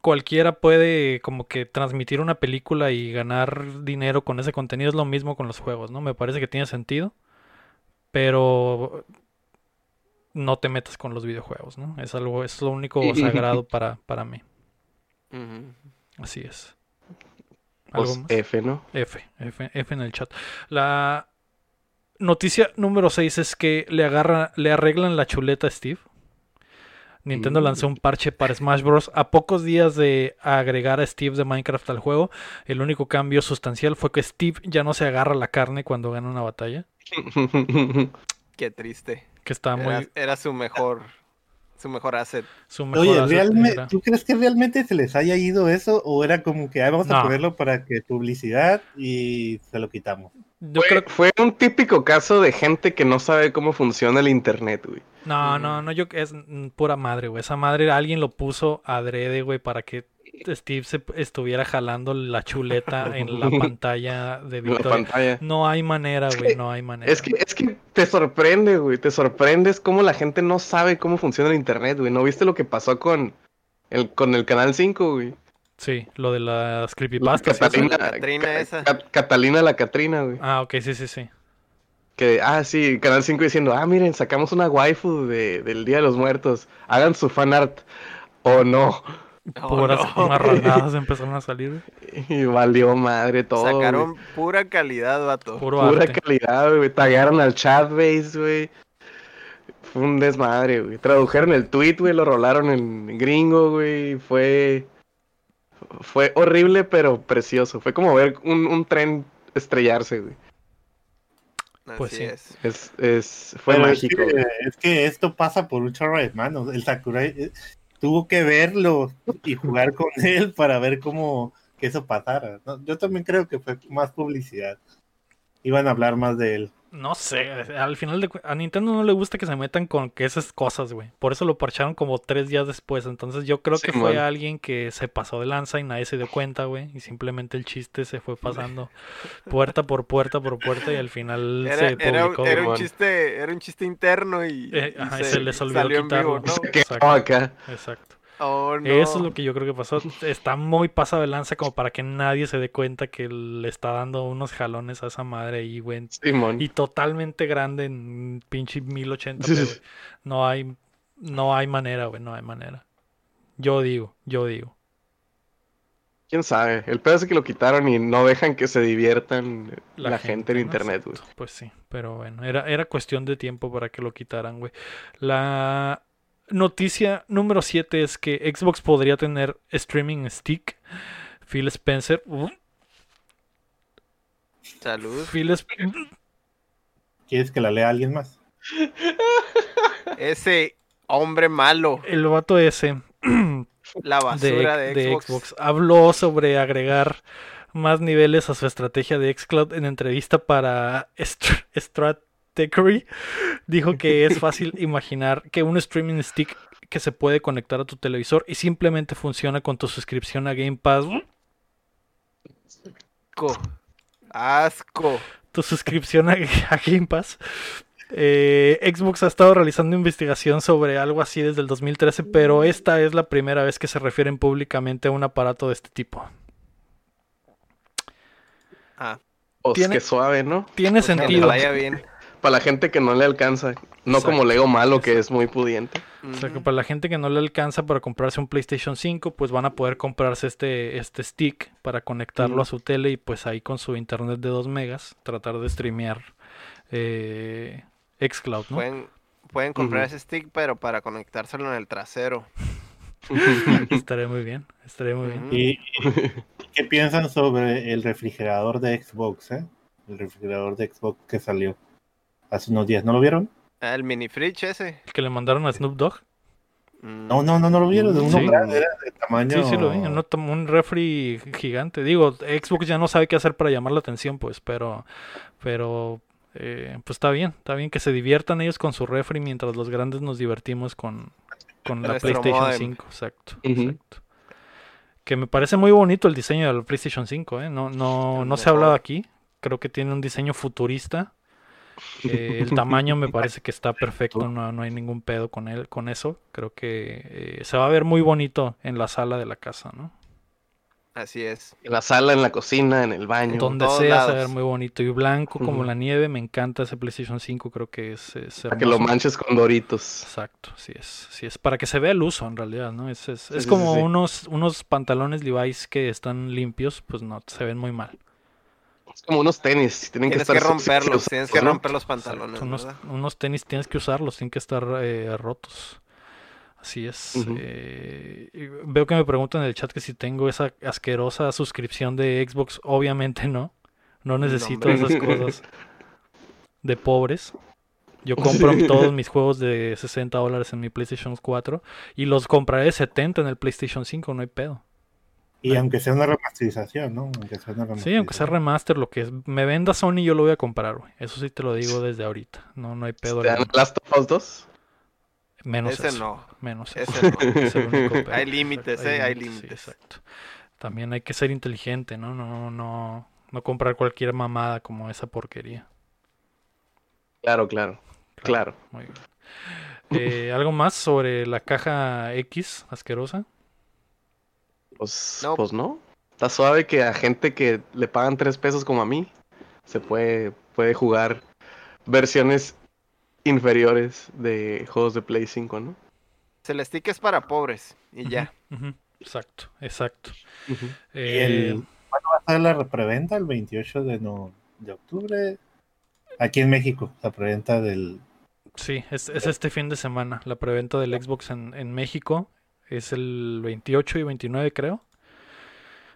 cualquiera puede como que transmitir una película y ganar dinero con ese contenido. Es lo mismo con los juegos, ¿no? Me parece que tiene sentido, pero no te metas con los videojuegos, ¿no? Es algo, es lo único <laughs> sagrado para, para mí. Así es. ¿Algo Pues más? F, ¿no? F, F, F en el chat. La noticia número 6 es que le agarra, le arreglan la chuleta a Steve. Nintendo Mm. lanzó un parche para Smash Bros. A pocos días de agregar a Steve de Minecraft al juego, el único cambio sustancial fue que Steve ya no se agarra la carne cuando gana una batalla. <laughs> Qué triste. Que está muy Era, era su mejor. Su mejor asset. su mejor Oye, asset ¿realmente, era- ¿tú crees que realmente se les haya ido eso? ¿O era como que ah, vamos a No. ponerlo para que publicidad y se lo quitamos? Yo Fue, creo fue un típico caso de gente que no sabe cómo funciona el internet, güey. No, no, no, yo es pura madre, güey. Esa madre alguien lo puso adrede, güey, para que Steve se estuviera jalando la chuleta <laughs> en la pantalla de Victoria. pantalla. No hay manera, Es güey, que- no hay manera. Es que, es que te sorprende, güey. Te sorprendes cómo la gente no sabe cómo funciona el internet, güey. ¿No viste lo que pasó con el, con el canal 5, güey? Sí, lo de las La creepypastas. Catalina, La Catrina Ca- esa. Ca- Catalina la Catrina, güey. Ah, ok, sí, sí, sí. Que, ah, sí, Canal 5 diciendo, ah, miren, sacamos una waifu de, del Día de los Muertos. Hagan su fanart. O no. Puras no. marranadas empezaron a salir. güey. Y valió madre todo. güey. Sacaron pura calidad, vato. Puro Pura arte. calidad, güey. Tagaron al chatbase, güey. Fue un desmadre, güey. Tradujeron el tweet, güey. Lo rolaron en gringo, güey. Fue. Fue horrible, pero precioso. Fue como ver un, un tren estrellarse, güey. Pues Así sí. es. Es, es, fue Pero es mágico. que, es que esto pasa por un chorro de manos. El Sakurai eh, tuvo que verlo y jugar con <laughs> él para ver cómo que eso pasara. Yo también creo que fue más publicidad. Iban a hablar más de él. No sé, al final de cu- a Nintendo no le gusta que se metan con que esas cosas, güey. Por eso lo parcharon como tres días después. Entonces yo creo que fue alguien que se pasó de lanza y nadie se dio cuenta, güey. Y simplemente el chiste se fue pasando puerta por puerta por puerta y al final Era, se publicó. era un chiste, era un chiste interno y, Eh, y ajá, y se les olvidó quitarlo. Exacto. Oh, no. Eso es lo que yo creo que pasó. Está muy pasado de lanza como para que nadie se dé cuenta que le está dando unos jalones a esa madre ahí, güey. Simón. Y totalmente grande en pinche 1080p, Sí. No hay, no hay manera, güey, no hay manera. Yo digo, yo digo. Quién sabe. El pedo es que lo quitaron y no dejan que se diviertan la, gente, en ¿no? internet, güey. Pues sí, pero bueno, era, era cuestión de tiempo para que lo quitaran, güey. La noticia número 7 es que Xbox podría tener streaming stick. Phil Spencer. uh, Salud. Phil Sp- ¿Quieres que la lea alguien más? <laughs> Ese hombre malo, el vato ese <clears throat> la de, basura de, de Xbox. Xbox habló sobre agregar más niveles a su estrategia de xCloud en entrevista para Str- Stratechery. Dijo que es <laughs> fácil imaginar que un streaming stick que se puede conectar a tu televisor y simplemente funciona con tu suscripción a Game Pass. Asco. Asco. Tu suscripción a, a Game Pass. Eh, Xbox ha estado realizando investigación sobre algo así desde el 2013, pero esta es la primera vez que se refieren públicamente a un aparato de este tipo. Ah, Pues Tiene- que suave, ¿no? Tiene pues que sentido. vaya bien. Para la gente que no le alcanza. No Exacto. como Lego Malo, que es muy pudiente. O sea que para la gente que no le alcanza para comprarse un PlayStation 5, pues van a poder comprarse este, este stick para conectarlo a su tele y pues ahí con su internet de 2 megas tratar de streamear eh, xCloud, ¿no? Pueden, pueden comprar ese stick, pero para conectárselo en el trasero. <laughs> Estaría muy bien, estaría muy bien. ¿Y, y qué piensan sobre el refrigerador de Xbox? Eh? El refrigerador de Xbox que salió hace unos días. ¿No lo vieron? Ah, el mini fridge ese. El que le mandaron a Snoop Dogg. Mm, No, no, no, no lo vieron. De uno Sí. grande, era de tamaño. Sí, sí lo vi, uno un refri gigante. Digo, Xbox ya no sabe qué hacer para llamar la atención, pues, pero, pero, eh, pues está bien, está bien que se diviertan ellos con su refri mientras los grandes nos divertimos con, con la PlayStation módem. 5, exacto, exacto. Que me parece muy bonito el diseño de la PlayStation 5, ¿eh? No, no, no se ha hablado aquí. Creo que tiene un diseño futurista. Eh, el tamaño me parece que está perfecto, no, no hay ningún pedo con él, con eso. Creo que eh, se va a ver muy bonito en la sala de la casa, ¿no? Así es. En la sala, en la cocina, en el baño. Donde todos sea se va a ver muy bonito y blanco como la nieve. Me encanta ese PlayStation 5, creo que es, es Para que lo manches con doritos. Exacto, sí es, sí es para que se vea el uso en realidad, ¿no? Es, es, Sí, es sí, como sí, sí. unos unos pantalones Levi's que están limpios, pues no, se ven muy mal. Es como unos tenis. Tienen que Tienes estar que romperlos, tienes que romper los Exacto, pantalones. unos, ¿verdad? unos tenis tienes que usarlos, tienen que estar eh, rotos. Así es. Eh, veo que me preguntan en el chat que si tengo esa asquerosa suscripción de Xbox. Obviamente no. No necesito esas cosas <laughs> de pobres. Yo compro todos mis juegos de 60 dólares en mi PlayStation 4 y los compraré de 70 en el PlayStation 5, no hay pedo. Y aunque sea una remasterización, ¿no? Aunque sea una Sí, aunque sea remaster, lo que es, me venda Sony, yo lo voy a comprar, güey. Eso sí te lo digo desde ahorita. No, no hay pedo. ¿Te dan. Last of Us 2? Menos Ese eso. no. Menos eso. Ese no. <laughs> Es el único pero. Hay límites, eh, hay sí, límites. exacto. También hay que ser inteligente, ¿no? No, no, no comprar cualquier mamada como esa porquería. Claro, claro, claro. Muy bien. Eh, ¿Algo más sobre la caja X asquerosa? Pues No. pues no. Está suave que a gente que le pagan tres pesos como a mí se puede, puede jugar versiones inferiores de juegos de Play 5, ¿no? El stick es para pobres y ya. Exacto, exacto. Y Eh, el, ¿Cuándo va a ser la preventa? El 28 de, no, de octubre. Aquí en México, la preventa del. Sí, es, es este fin de semana. La preventa del Xbox en, en México es el 28 y 29, creo.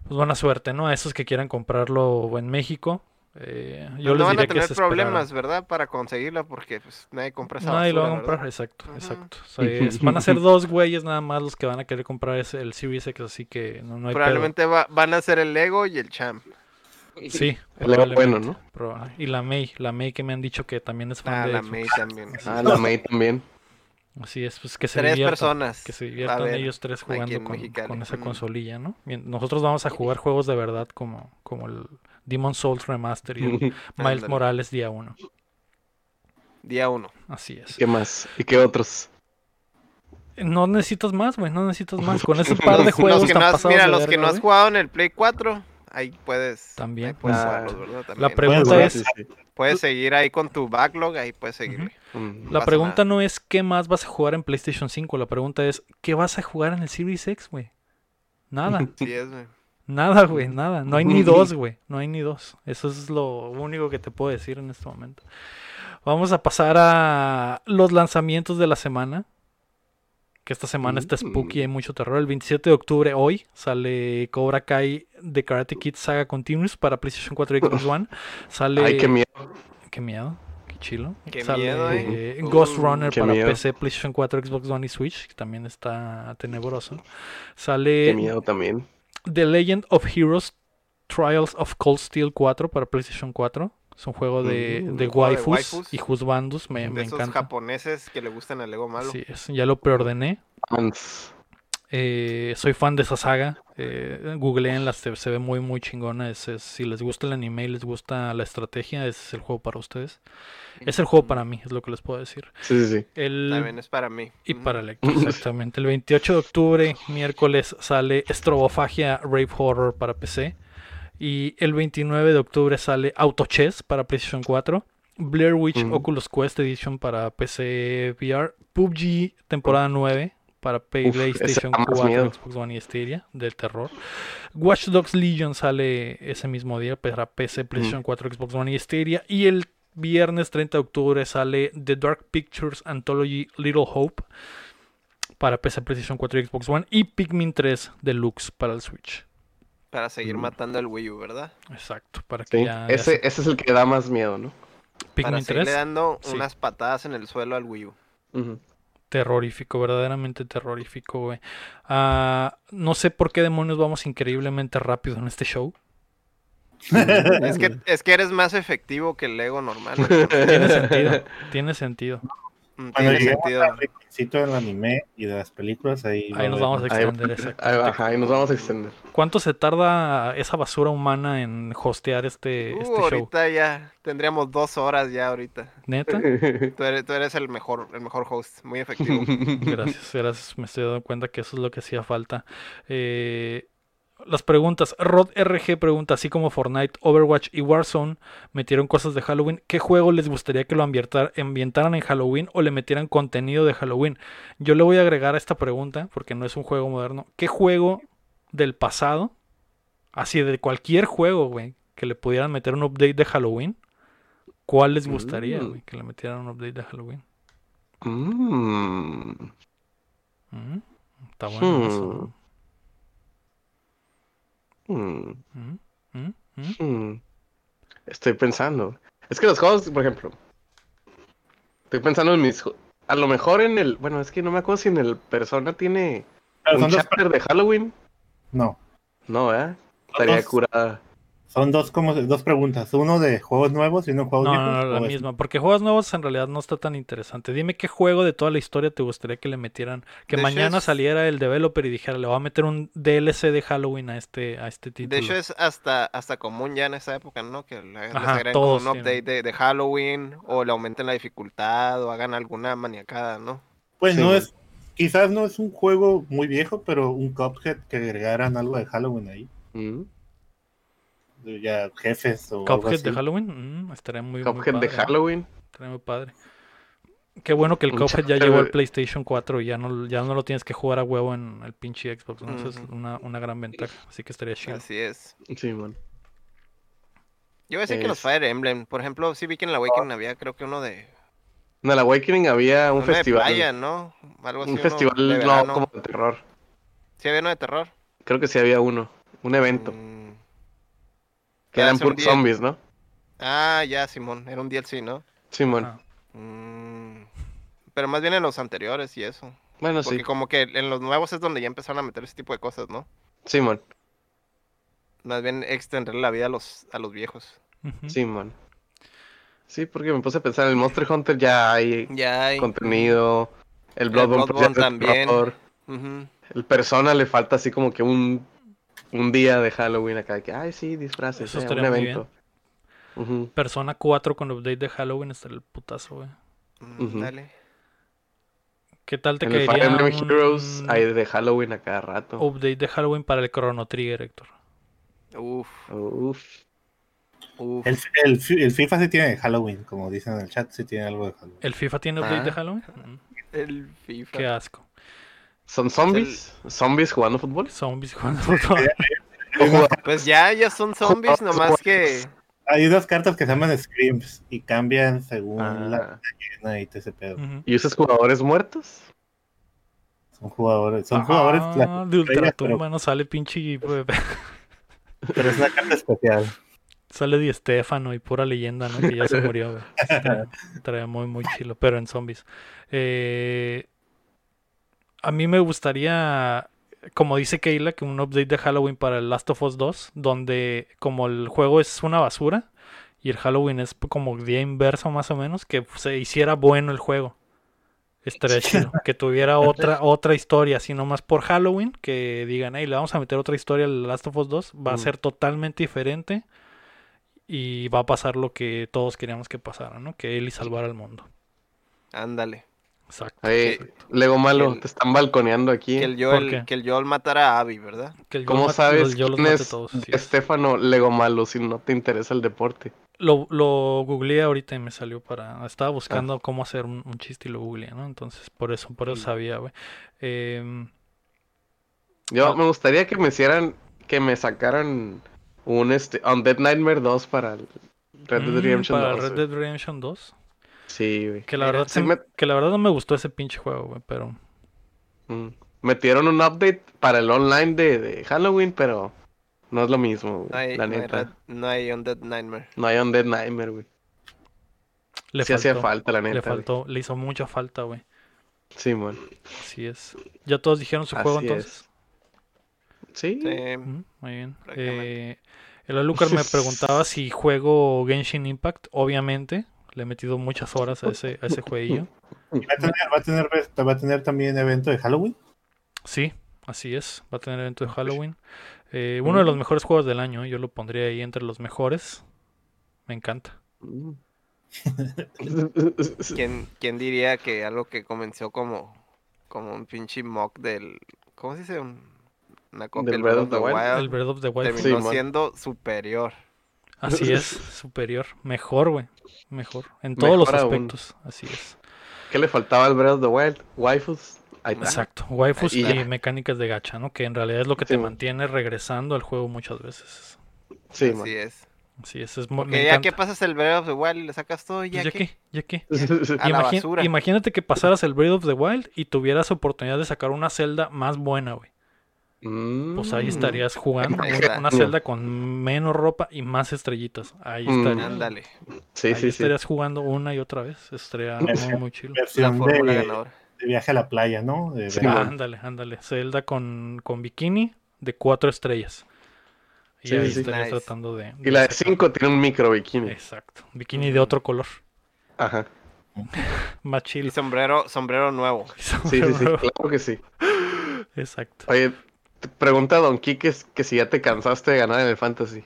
Pues buena suerte, ¿no? A esos que quieran comprarlo en México. eh, yo no les van a diré que tener problemas. ¿verdad? Para conseguirla porque pues, nadie compra esa Nadie lo va a comprar, ¿verdad? exacto, exacto. O sea, es- van a ser <laughs> dos güeyes nada más los que van a querer comprar ese, el Series X, así que no, no hay. Probablemente va- van a ser el Lego y el Champ. Sí, El Lego bueno, ¿no? Y la May, la May que me han dicho que también es fan Ah, de la Xbox. May también. Ah, la May también. Así es, pues que se Tres diviertan, personas. que se diviertan ellos tres jugando con, Mexicali. con esa Ujú. consolilla, ¿no? Bien, Nosotros vamos a jugar juegos de verdad como, como el Demon Souls Remaster y el <laughs> Miles. Morales día uno. Día uno. Así es. ¿Qué más? ¿Y qué otros? No necesitas más, güey, no necesitas más. <laughs> Con ese par de juegos los que tan no has, pasados mira, los que verga, no has jugado en el Play 4, ahí puedes. También. ahí puedes Ah. jugarlos, ¿verdad? La pregunta Puedes es, Sí, sí. Puedes seguir ahí con tu backlog, ahí puedes seguirle. Mm. la pregunta nada. no es qué más vas a jugar en PlayStation 5, la pregunta es ¿qué vas a jugar en el Series X, güey? Nada. <laughs> Sí, es, güey. Nada, güey, nada. No hay ni dos, güey. No hay ni dos. Eso es lo único que te puedo decir en este momento. Vamos a pasar a los lanzamientos de la semana. Que esta semana está Mm. spooky y hay mucho terror. El 27 de octubre, hoy, sale Cobra Kai The Karate Kid Saga Continuous para PlayStation 4 y Xbox One. <laughs> Sale. Ay, qué miedo. Qué miedo. Qué chilo. Qué Sale miedo, eh. Ghost Uh, Runner qué para miedo. PC, PlayStation 4, Xbox One y Switch. Que también está tenebroso. Qué Sale miedo también. The Legend of Heroes Trials of Cold Steel 4 para PlayStation 4. Es un juego de, Mm. de Un juego de waifus, y juzbandos. Me, De me esos encanta. japoneses que le gustan al Lego malo. Así es, ya lo preordené. Eh, soy fan de esa saga. Eh, googleenla, se, se ve muy, muy chingona. Es, es- si les gusta el anime y les gusta la estrategia, ese es el juego para ustedes. Es el juego para mí, es lo que les puedo decir. Sí, sí, sí. El, También es para mí. y para el Héctor, exactamente. El 28 de octubre, miércoles, sale Estrobofagia Rave Horror para PC. Y el 29 de octubre sale Auto Chess para PlayStation 4. Blair Witch Mm. Oculus Quest Edition para PC VR. PUBG temporada 9 para PlayStation más 4, miedo. Xbox One y Stadia del terror. Watch Dogs Legion sale ese mismo día para PC, PlayStation 4, Xbox One y Stadia. Y el viernes 30 de octubre sale The Dark Pictures Anthology Little Hope para PC, PlayStation 4 y Xbox One. Y Pikmin 3 Deluxe para el Switch. Para seguir Mm. matando el Wii U, ¿verdad? Exacto, para que Sí, ya, ya ese, se- ese es el que da más miedo, ¿no? Para Pikmin seguirle 3, dando Sí. unas patadas en el suelo al Wii U. Terrorífico, verdaderamente terrorífico, güey. Ah, no sé por qué demonios vamos increíblemente rápido en este show. <laughs> Es que, es que eres más efectivo que el Lego normal. Tiene <laughs> sentido, tiene sentido. Mm, Cuando Tiene lleguemos sentido. al requisito del anime y de las películas, ahí, Ahí nos vamos a Ahí, extender, exacto. ahí- ajá, ahí nos vamos a extender. ¿Cuánto se tarda esa basura humana en hostear este, Uh, este show? ahorita ya tendríamos dos horas ya ahorita. ¿Neta? Tú eres, tú eres el mejor, el mejor host, muy efectivo. <laughs> Gracias, gracias. Me estoy dando cuenta que eso es lo que hacía falta. Eh, las preguntas. Rod RG pregunta, así como Fortnite, Overwatch y Warzone metieron cosas de Halloween, ¿qué juego les gustaría que lo ambientar- ambientaran en Halloween o le metieran contenido de Halloween? Yo le voy a agregar a esta pregunta, porque no es un juego moderno. ¿Qué juego del pasado, así de cualquier juego, güey, que le pudieran meter un update de Halloween? ¿Cuál les gustaría, Mm. güey, que le metieran un update de Halloween? Mm. Mm, Está bueno eso, Hmm. Mm. Mm, mm. Estoy pensando. Es que los juegos, por ejemplo. Estoy pensando en mis. A lo mejor en el. Bueno, es que no me acuerdo si en el Persona tiene Pero un chapter de Halloween. No, No, ¿verdad? Estaría curada. Son dos como dos preguntas, uno de juegos nuevos y uno de juegos No, viejos. no, no, la ¿o es- misma. Porque juegos nuevos en realidad no está tan interesante. Dime qué juego de toda la historia te gustaría que le metieran. Que De mañana es- saliera el developer y dijera, le voy a meter un DLC de Halloween a este, a este título. De hecho es hasta, hasta común ya en esa época, ¿no? Que le, les Ajá, agreguen como todos un update de, de Halloween o le aumenten la dificultad o hagan alguna maniacada, ¿no? Pues Sí, no es, quizás no es un juego muy viejo, pero un Cuphead que agregaran algo de Halloween ahí. Mm. Ya jefes o algo Cuphead de. Halloween, mm, estaría muy, muy Cuphead de padre, ¿no? Halloween. Estaría muy padre. Qué bueno que el Cuphead ya llegó al de- PlayStation 4 y ya no, ya no lo tienes que jugar a huevo en el pinche Xbox. ¿no? Eso es una, una gran ventaja. Así que estaría chido. Así es. Sí, man. Yo voy a decir que los Fire Emblem, por ejemplo, sí vi que en la Awakening había creo que uno de, En el Awakening había un uno de festival. playa, ¿no? Algo así, un festival de no como de terror. Sí había uno de terror. Creo que sí había uno. Un evento. Mm. Que Ah, eran puros zombies, ¿no? Ah, ya, Simón, era un DLC, ¿no? Simón. Mm. Pero más bien en los anteriores y eso. Bueno, Porque sí. como que en los nuevos es donde ya empezaron a meter ese tipo de cosas, ¿no? Simón. Más bien extender la vida a los, a los viejos. Ujú. Simón. Sí, porque me puse a pensar, en el Monster Hunter ya hay Ya hay. contenido. El Bloodborne, de también. Ujú. El Persona le falta así como que un, un día de Halloween acá. Que, ay, sí, disfraces. Eso eh, un muy evento. Persona 4 con update de Halloween estaría el putazo, güey. Mm. Dale. ¿Qué tal te En el Fire caería Emblem un Heroes hay de Halloween a cada rato. update de Halloween para el Chrono Trigger, Héctor? Uf, Uf. uf. El, el, fi- el FIFA sí tiene Halloween, como dicen en el chat, sí tiene algo de Halloween. ¿El FIFA tiene update de Ah. Halloween? Mm, El FIFA. Qué asco. ¿Son zombies? ¿Zombies jugando fútbol? Zombies jugando fútbol. <laughs> ¿O jugadores? Pues ya, ya son zombies, Jugadores nomás que... Hay unas cartas que se llaman Screams y cambian según la Ah, llena y todo ese pedo. ¿Y usas jugadores muertos? Son jugadores, son jugadores Ah, la- de Ultratumba no sale pinche. pues, <laughs> pero es una carta especial. Sale Di Stefano y pura leyenda, ¿no? Que ya se murió, güey. <laughs> Estaría muy, muy chilo, pero en zombies. Eh, a mí me gustaría, como dice Keila, que un update de Halloween para el Last of Us 2, donde como el juego es una basura y el Halloween es como día inverso más o menos, que se hiciera bueno el juego. Estaría chido. Que tuviera otra, otra historia, así nomás por Halloween, que digan, hey, le vamos a meter otra historia al Last of Us 2, va a Mm. ser totalmente diferente y va a pasar lo que todos queríamos que pasara, ¿no? Que Ellie salvara al mundo. Ándale. Exacto. Oye, Que- Lego Malo, que el- te están balconeando aquí. Que el? Joel, que el Joel matara a Abby, ¿verdad? Que el ¿Cómo sabes los- yo los quién es todos. Estefano Lego Malo si no te interesa el deporte? Lo, lo googleé ahorita y me salió para... Estaba Ah. buscando cómo hacer un, un chiste y lo googleé, ¿no? Entonces, por eso, por eso Mm. sabía, güey. Em, Yo Ah. me gustaría que me hicieran, que me sacaran un este, Undead Nightmare 2 para el Red Dead mm, Redemption para 2. Red güey. Dead Redemption 2. Sí, güey. Que la, Mira, verdad sí se- me- que la verdad no me gustó ese pinche juego, güey, pero... Mm. Metieron un update para el online de, de Halloween, pero no es lo mismo, güey, No hay, la no hay, neta. No hay Undead Nightmare. No hay Undead Nightmare, güey. Le sí faltó, hacía falta, la neta. le güey. faltó, le hizo mucha falta, güey. Sí, man. Así es. ¿Ya todos dijeron su juego entonces? es. Sí. Sí. Ujú, muy bien. Eh, el Alucard me preguntaba si juego Genshin Impact. Obviamente, le he metido muchas horas a ese, a ese jueguillo. ¿Va a, tener, va, a tener, va a tener también evento de Halloween? Sí, así es. Va a tener evento de Halloween. Eh, uno de los mejores juegos del año. Yo lo pondría ahí entre los mejores. Me encanta. <laughs> ¿Quién, ¿Quién diría que algo que comenzó como, como un pinche mock del... ¿Cómo se dice? Un- una copia Del Breath of the Wild. Wild. El Breath of the Wild. terminó Sí, siendo superior. Así es, <laughs> superior. Mejor, güey. Mejor. En todos los aún. aspectos. Así es. ¿Qué le faltaba al Breath of the Wild? Waifus. Exacto. Waifus Y y, mecánicas de gacha, ¿no? Que en realidad es lo que Sí, te man. mantiene regresando al juego muchas veces. Sí, Así man. es. Así es. es Que ya que pasas el Breath of the Wild y le sacas todo, Pues ya, ya que... qué, ya qué. <laughs> A la basura. Imagínate que pasaras el Breath of the Wild y tuvieras oportunidad de sacar una celda más buena, güey. Pues ahí Mm. estarías jugando una- celda con menos ropa y más estrellitas. Ahí Mm. estarías. Ándale. Sí, ahí sí, sí. estarías jugando una y otra vez. Estaría muy, muy chido. La Versión fórmula de, ganadora. de viaje a la playa, ¿no? De Sí, ándale, ándale. Celda con, con bikini de cuatro estrellas. Y Sí, ahí sí, sí. estaría Nice. tratando de. Y la de 5 tiene un micro bikini. Exacto. Bikini de otro color. Ajá. <laughs> Más Y chill. sombrero, sombrero nuevo. <laughs> Sí, sí, sí, claro que sí. Exacto. Oye, te pregunta Don Quique que si ya te cansaste de ganar en el fantasy.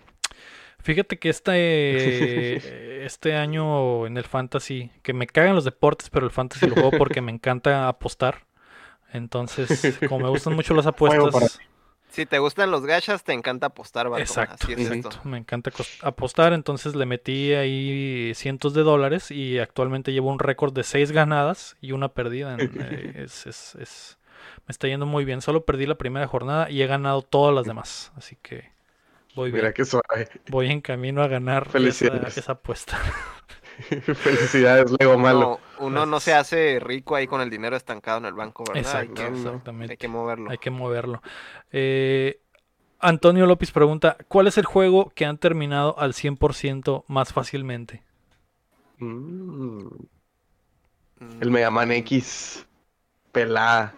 Fíjate que este, <laughs> este año en el fantasy, que me cagan los deportes, pero el fantasy lo juego porque me encanta apostar. Entonces, como me gustan mucho las <laughs> apuestas, Si te gustan los gachas, te encanta apostar, vato. exacto, Así es exacto, esto. me encanta apostar, entonces le metí ahí cientos de dólares y actualmente llevo un récord de seis ganadas y una perdida. en- <laughs> eh, es, es- es- me está yendo muy bien, solo perdí la primera jornada y he ganado todas las demás, así que voy bien. Mira qué suave. Voy en camino a ganar esa, Felicidades. esa apuesta. <laughs> Felicidades, Lego Malo. Uno, uno no se hace rico ahí con el dinero estancado en el banco, ¿verdad? Exacto, hay, que, exactamente. hay que moverlo. Hay que moverlo. Eh, Antonio López pregunta, ¿cuál es el juego que han terminado al 100% más fácilmente? Mm, Mm, el Mega Man X. Pelada.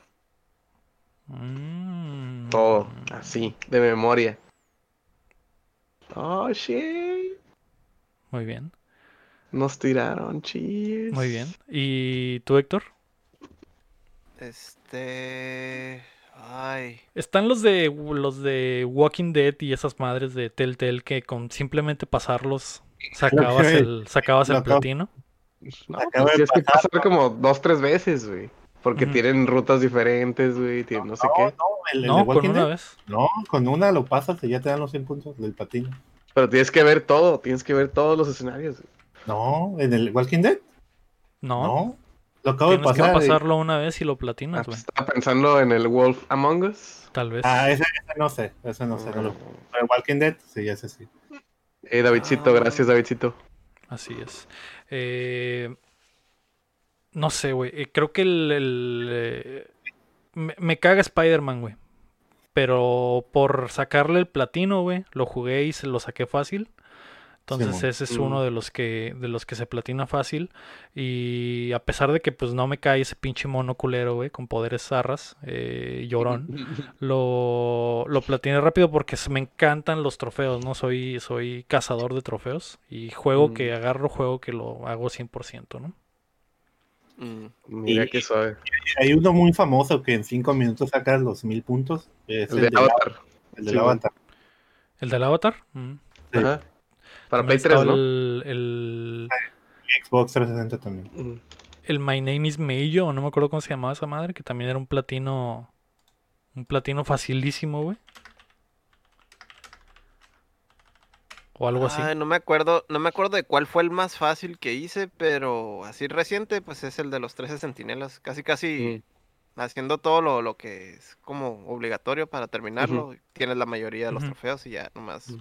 Mm. Todo. Así. De memoria. Oh, shit. Muy bien, Nos tiraron, chis. muy bien. ¿Y tú, Héctor? Este. Ay. Están los de los de Walking Dead y esas madres de Telltale que con simplemente pasarlos sacabas el sacabas el platino. No, pues de tienes que pasar como dos, tres veces, güey. Porque tienen rutas diferentes, güey. Tienen no sé no, qué. no, el, el No, con Walking una Dead, vez. No, con una lo pasas y ya te dan los 100 puntos del patino. Pero tienes que ver todo. Tienes que ver todos los escenarios. güey. No, en el Walking Dead, No, no. Lo acabo de tienes que pasar. y- pasarlo una vez y lo platinas, güey. estaba pensando en el Wolf Among Us. Tal vez. Ah, ese, ese no sé, ese no sé. No lo... Pero Walking Dead, sí, ese sí. Eh, Davidcito, Ah. gracias, Davidcito. Así es. Eh, no sé, güey. eh, Creo que el... el, eh, me, me caga Spider-Man, güey. Pero por sacarle el platino, güey, lo jugué y se lo saqué fácil. Entonces ese es Mm. uno de los que de los que se platina fácil y a pesar de que pues no me cae ese pinche mono culero, güey, con poderes zarras, eh, llorón, <laughs> lo, lo platiné rápido porque se- me encantan los trofeos, ¿no? Soy, soy cazador de trofeos y juego Mm. que agarro, juego que lo hago 100%, ¿no? Mm. Mira Y- qué suave. Hay uno muy famoso que en 5 minutos sacas los 1000 puntos. Es El el, de de Avatar. el del Sí, Avatar. ¿El del avatar? Mm. Sí. Ajá. Para Play 3, estaba ¿no? el, el, Xbox 360 también. Mm. el My Name is Meijo, o no me acuerdo cómo se llamaba esa madre, que también era un platino, un platino facilísimo, güey. O algo así. Ay, no me acuerdo, no me acuerdo de cuál fue el más fácil que hice, pero así reciente, pues es el de los 13 centinelas. Casi, casi haciendo todo lo, lo que es como obligatorio para terminarlo. Tienes la mayoría de los trofeos y ya nomás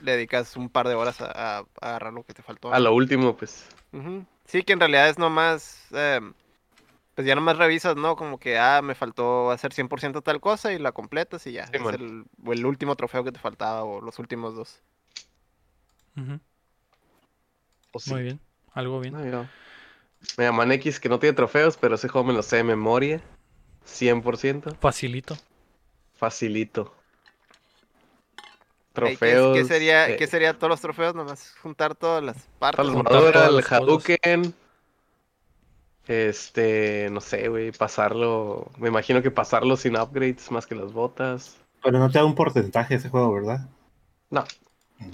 le dedicas un par de horas a, a- a agarrar lo que te faltó. A lo último, pues. Sí, que en realidad es nomás, em, pues ya nomás revisas, ¿no? Como que, ah, me faltó hacer 100% tal cosa y la completas y ya. es Simón. el, o el último trofeo que te faltaba o los últimos dos. O sí. Muy bien, algo bien. No, mira. Mega Man X que no tiene trofeos, pero ese juego me lo sé de memoria. 100%. Facilito. Facilito. Ey, ¿qué- Trofeos. ¿Qué, sería, eh, ¿Qué sería todos los trofeos? Nomás juntar todas las partes. Todas las juntar armaduras, todas el. Hadouken. Este, no sé, güey, pasarlo. Me imagino que pasarlo sin upgrades más que las botas. Pero no te da un porcentaje ese juego, ¿verdad? No, Mm.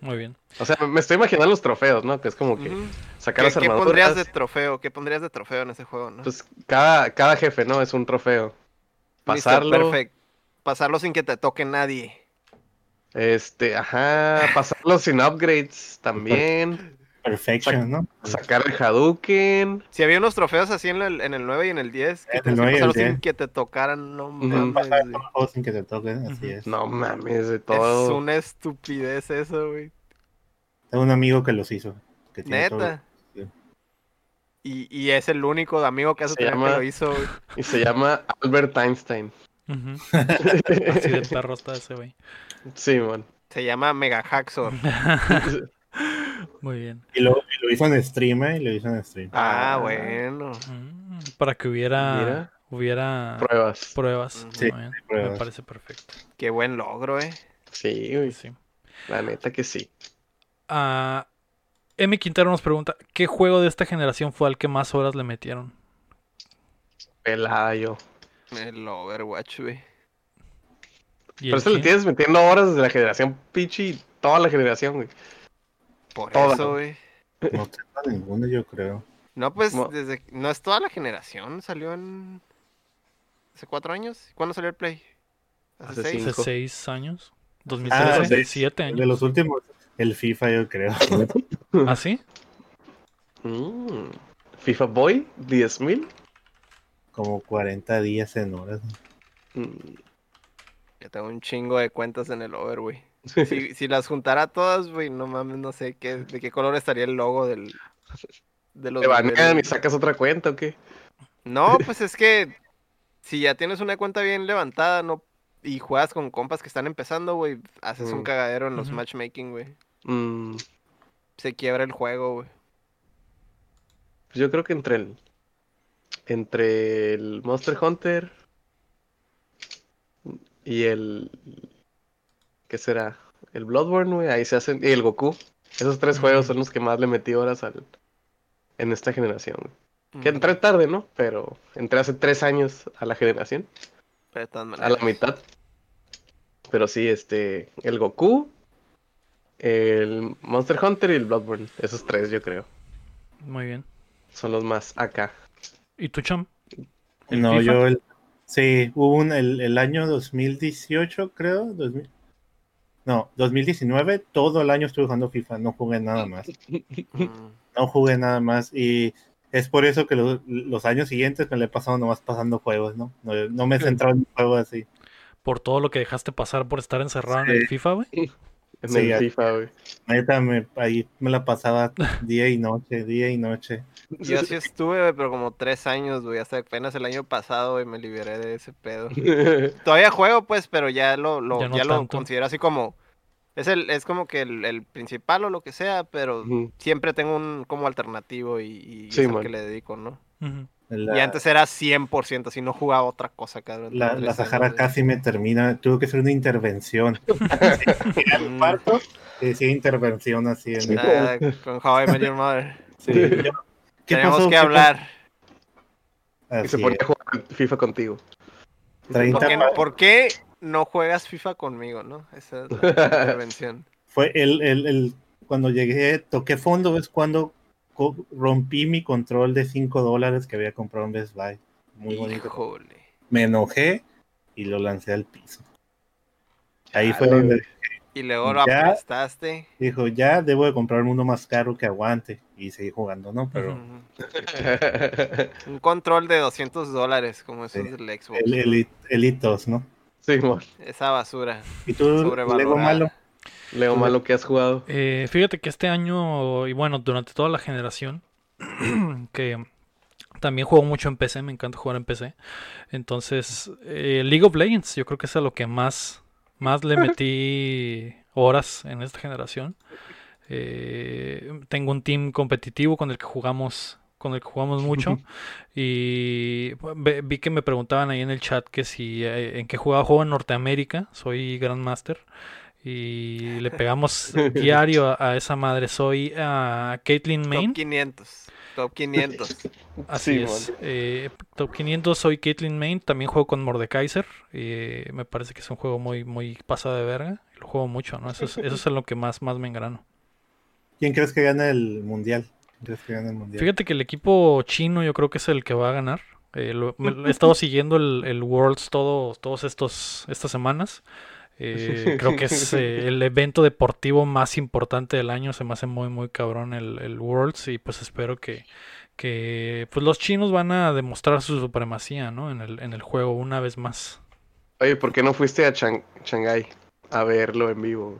Muy bien. o sea, me estoy imaginando los trofeos, ¿no? Que es como que Ujú. sacar ¿Qué, las qué pondrías armaduras. de trofeo? ¿Qué pondrías de trofeo en ese juego, no? Pues cada, cada jefe, ¿no? Es un trofeo. Pasarlo. perfecto. Pasarlo sin que te toque nadie. Este, ajá, pasarlo sin upgrades también. <laughs> Perfection, ¿no? Sacar el Hadouken. Si había unos trofeos así en el, en el 9 y en el 10, que En el tenías que 9 y el pasarlo sin 10. que te tocaran, no mames, sin que te toquen, así es. No mames, de Es todo. una estupidez eso, güey. Tengo un amigo que los hizo. Que tiene todo- Neta. Y, y es el único amigo que hace Se llama- que lo hizo, güey. <laughs> Y se llama Albert Einstein. Ujú. <laughs> Así de perro está ese, güey. Sí, man. Se llama Mega Hacksaw. <laughs> Muy bien. Y lo, y lo hizo en stream, ¿eh? Y lo hizo en stream. Ah, Ah. bueno. Mm, Para que hubiera Mira. hubiera Pruebas. pruebas. Sí, Muy bien, Me parece perfecto. Qué buen logro, eh. Sí, güey. Sí. La neta que sí. Ah, M. Quintero nos pregunta, ¿qué juego de esta generación fue al que más horas le metieron? Pelada yo. El Overwatch, güey. ¿Y Pero eso le tienes metiendo horas desde la generación Pichi, toda la generación, güey. Por Toda. eso, güey. No tengo ninguno, yo creo. No, pues Mo- desde no es toda la generación, salió en hace cuatro años. ¿Cuándo salió el Play? Hace, Hace seis. Hace seis años. Ah, 2013, sí. siete De años. los últimos, el FIFA, yo creo. <laughs> ¿Ah, sí? Mm. FIFA Boy, 10.000. Como 40 días en horas. Mm. Yo tengo un chingo de cuentas en el Over, güey. <laughs> Si, si las juntara todas, güey, no mames, no sé qué, de qué color estaría el logo del de los Te banean y sacas otra cuenta o qué? No, <laughs> pues es que si ya tienes una cuenta bien levantada, no y juegas con compas que están empezando, güey, haces un Mm. cagadero en los matchmaking, güey. Mm. Se quiebra el juego, güey. Pues yo creo que entre el. Entre el Monster Hunter. Y el. ¿Qué será? El Bloodborne, güey. Ahí se hacen. Y el Goku. Esos tres juegos son los que más le metí horas al. En esta generación. güey. Que entré tarde, ¿no? Pero entré hace tres años a la generación. Pero A la mitad. Pero sí, este. El Goku. El Monster Hunter y el Bloodborne. Esos tres, yo creo. Muy bien. Son los más acá. ¿Y tu cham? ¿El No, FIFA? yo el, sí, hubo un, el, el año 2018, creo. 2000 no, 2019, todo el año estuve jugando FIFA, no jugué nada más. Mm. No jugué nada más y es por eso que los, los años siguientes me le he pasado nomás pasando juegos, ¿no? No, no me he centrado en un juego así. Por todo lo que dejaste pasar por estar encerrado en el FIFA, güey. En Sí, el ya- FIFA, güey. Neta, me, ahí me la pasaba <laughs> día y noche, día y noche. Yo sí estuve, güey, pero como tres años, güey. Hasta apenas el año pasado, güey, me liberé de ese pedo. <laughs> Todavía juego, pues, pero ya lo, lo, Ya lo considero así como. Es el, es como que el, el principal o lo que sea, pero siempre tengo un como alternativo y, y es Sí, al que le dedico, ¿no? Ujú. La, Y antes era 100%, así no jugaba otra cosa, cabrón. la, la Sahara casi me termina, tuve que hacer una intervención. <laughs> Mm. Parto, y decía intervención así en Ah, con How I Met Your Mother. Sí, yo- ¿Qué Tenemos pasó? que ¿Qué hablar. Y se Así ponía a jugar FIFA contigo. 30 ¿Por qué, pa- por qué no juegas FIFA conmigo, no? Esa es la <laughs> intervención. Fue el, el, el- cuando llegué, toqué fondo, es cuando rompí mi control de 5 dólares que había comprado en Best Buy. Muy bonito. Híjole. Me enojé y lo lancé al piso. Ahí fue donde. Y luego lo Ya. aplastaste. dijo, ya debo de comprarme uno más caro que aguante. Y seguí jugando, ¿no? Pero. <laughs> Un control de 200 dólares, como esos Sí. del Xbox. el, el, elitos, ¿no? Sí. Esa basura. ¿Y tú, Lego malo? Leo malo que has jugado. Eh, fíjate que este año, y bueno, durante toda la generación, <clears throat> que también juego mucho en PC, me encanta jugar en PC. Entonces, eh, League of Legends, yo creo que es a lo que más, más le <laughs> metí horas en esta generación. Eh, tengo un team competitivo con el que jugamos, con el que jugamos mucho. <laughs> Y vi que me preguntaban ahí en el chat que si en qué jugaba juego en Norteamérica, soy Grandmaster. Y le pegamos diario a, a esa madre. Soy a Caitlyn Main. Top 500. Top 500. Así Sí, es. Eh, top 500 soy Caitlyn Main. También juego con Mordekaiser. eh, me parece que es un juego muy, muy pasado de verga. Lo juego mucho, ¿no? Eso es, eso es en lo que más, más me engrano. ¿Quién crees que gana el mundial? ¿Quién crees que gana el mundial? Fíjate que el equipo chino yo creo que es el que va a ganar. Eh, lo- me- he estado <laughs> siguiendo el, el Worlds todo, todos estos estas semanas. Eh, <laughs> creo que es eh, el evento deportivo más importante del año. Se me hace muy muy cabrón el, el Worlds y pues espero que, que pues los chinos van a demostrar su supremacía, ¿no? En el, en el juego una vez más. Oye, ¿por qué no fuiste a Chang- Shanghái a verlo en vivo?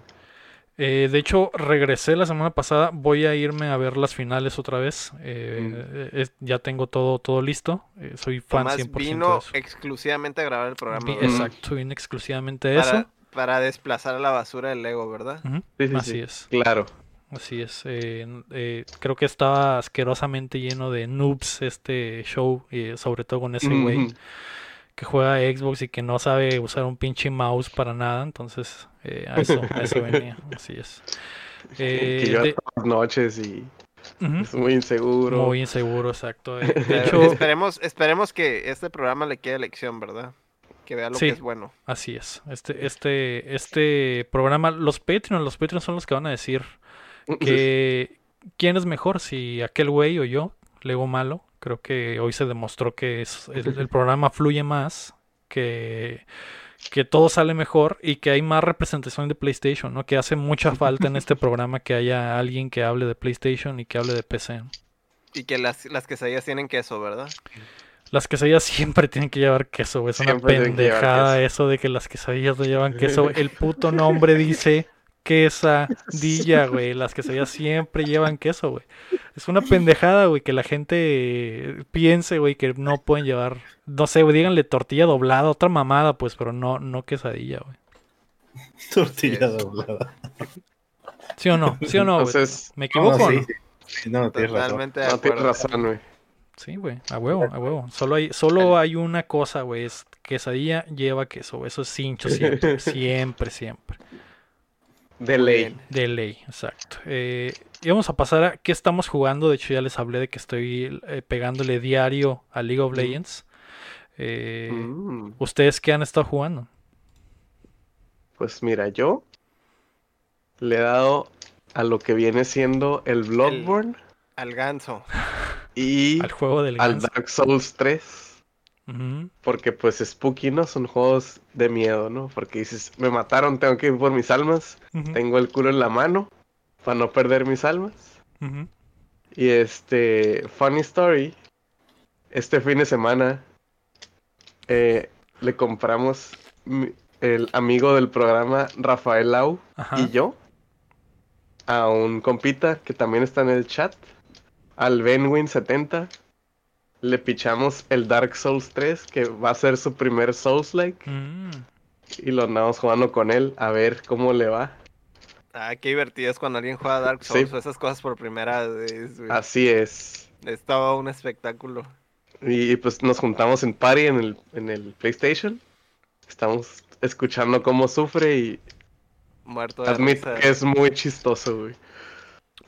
Eh, de hecho, regresé la semana pasada. Voy a irme a ver las finales otra vez. Eh, es- ya tengo todo, todo listo. Eh, soy fan Tomás 100% de vino eso. exclusivamente a grabar el programa. Exacto, vine exclusivamente a eso. Para, desplazar a la basura del Lego, ¿verdad? Sí, sí, Así sí. es. Claro. Así es. eh, eh, creo que estaba asquerosamente lleno de noobs este show, eh, sobre todo con ese güey que juega Xbox y que no sabe usar un pinche mouse para nada. Entonces, eh, a eso, a eso venía. <laughs> Así es. que yo de- todas las noches y es muy inseguro. Muy inseguro, exacto. eh. De <laughs> hecho, esperemos, esperemos que este programa le quede lección, ¿verdad? Que vea lo Sí. que es bueno. Así es. Este, este, este programa, los Patreon, los Patreon son los que van a decir que <laughs> quién es mejor, si aquel güey o yo, Lego malo. Creo que hoy se demostró que es, el, el programa fluye más, que, que todo sale mejor y que hay más representación de PlayStation, ¿no? Que hace mucha falta en este <laughs> programa que haya alguien que hable de PlayStation y que hable de PC. ¿no? Y que las, las quesadillas tienen queso, ¿verdad? Las quesadillas siempre tienen que llevar queso, güey. Es una Siempre pendejada eso de que las quesadillas no llevan queso. El puto nombre dice quesadilla, <laughs> güey. Las quesadillas siempre llevan queso, güey. Es una pendejada, güey, que la gente piense, güey, que no pueden llevar, no sé, güey, díganle tortilla doblada, otra mamada, pues, pero no, no quesadilla, güey. Tortilla doblada. ¿Sí o no? ¿Sí o no, güey? Entonces, ¿Me equivoco No, o sí, no? No, tienes razón. Totalmente de no tienes acuerdo. razón, güey. Sí, güey, a huevo, a huevo. Solo hay, solo hay una cosa, güey, es quesadilla lleva queso, güey. Eso es cincho <laughs> siempre, siempre, siempre. De ley. bien. De ley, exacto. Eh, y vamos a pasar a qué estamos jugando. De hecho, ya les hablé de que estoy eh, pegándole diario a League of Mm. Legends. Eh, Mm, ¿Ustedes qué han estado jugando? Pues mira, yo le he dado a lo que viene siendo el Bloodborne Al ganso. <laughs> y Al juego del al ganso. Dark Souls 3. Ujú, Porque pues Spooky, ¿no? Son juegos de miedo, ¿no? Porque dices, me mataron, tengo que ir por mis almas. Tengo el culo en la mano para no perder mis almas. Y este, funny story, este fin de semana eh, le compramos mi- el amigo del programa Rafael Lau Ajá. y yo a un compita que también está en el chat, al Benwin70. Le pichamos el Dark Souls 3, que va a ser su primer Souls-like, Mm, y lo andamos jugando con él a ver cómo le va. Ah, qué divertido es cuando alguien juega Dark Sí. Souls o esas cosas por primera vez, güey. Así es. Es todo un espectáculo. Y, pues nos juntamos en party en el, en el PlayStation. Estamos escuchando cómo sufre y Muerto de admito risa. que es muy chistoso, güey.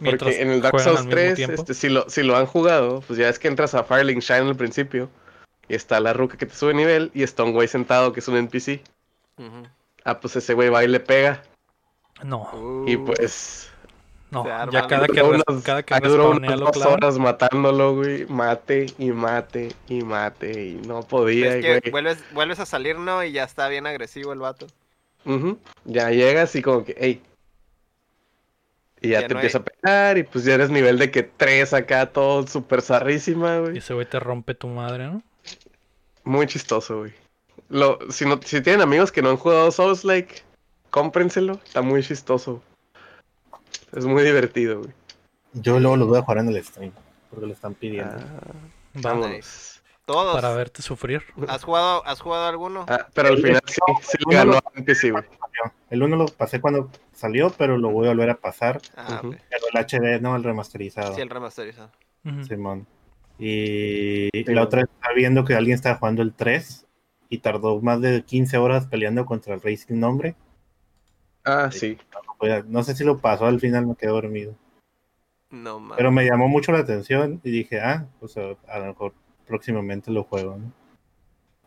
Porque en el Dark Souls al mismo 3, tiempo. este, si, lo, si lo han jugado, pues ya es que entras a Firelink Shine al principio. Y está la ruca que te sube nivel y está un güey sentado que es un NPC. Ah, pues ese güey va y le pega. No, Y Uh, pues. no. Ya cada que, cada ahí duró unas dos horas matándolo, güey. Mate y mate y mate. Y no podía, es que güey. vuelves, vuelves a salir, ¿no? Y ya está bien agresivo el vato. Ujú. Ya llegas y como que, hey. Y ya, Ya te no empieza a pegar y pues ya eres nivel de que 3 acá, todo súper zarrísima, Y güey. ese güey te rompe tu madre, ¿no? Muy chistoso, güey. Lo, si, no, si tienen amigos que no han jugado Souls Like, cómprenselo. Está muy chistoso. Es muy divertido, güey. Yo luego lo voy a jugar en el stream, porque lo están pidiendo. Ah, Va, vámonos. Todos. para verte sufrir. ¿Has jugado, ¿Has jugado alguno? Ah, pero al final sí, sí ganó a NPC, güey. El uno lo pasé cuando salió, pero lo voy a volver a pasar. Ah. Pero el HD, no, el remasterizado. Sí, el remasterizado. Simón. Y Sí, la otra vez estaba viendo que alguien estaba jugando el 3 y tardó más de 15 horas peleando contra el rey sin nombre. Ah, sí. No, sé si lo pasó, al final me quedé dormido. No mames. Pero me llamó mucho la atención y dije, ah, pues a, a lo mejor próximamente lo juego, ¿no?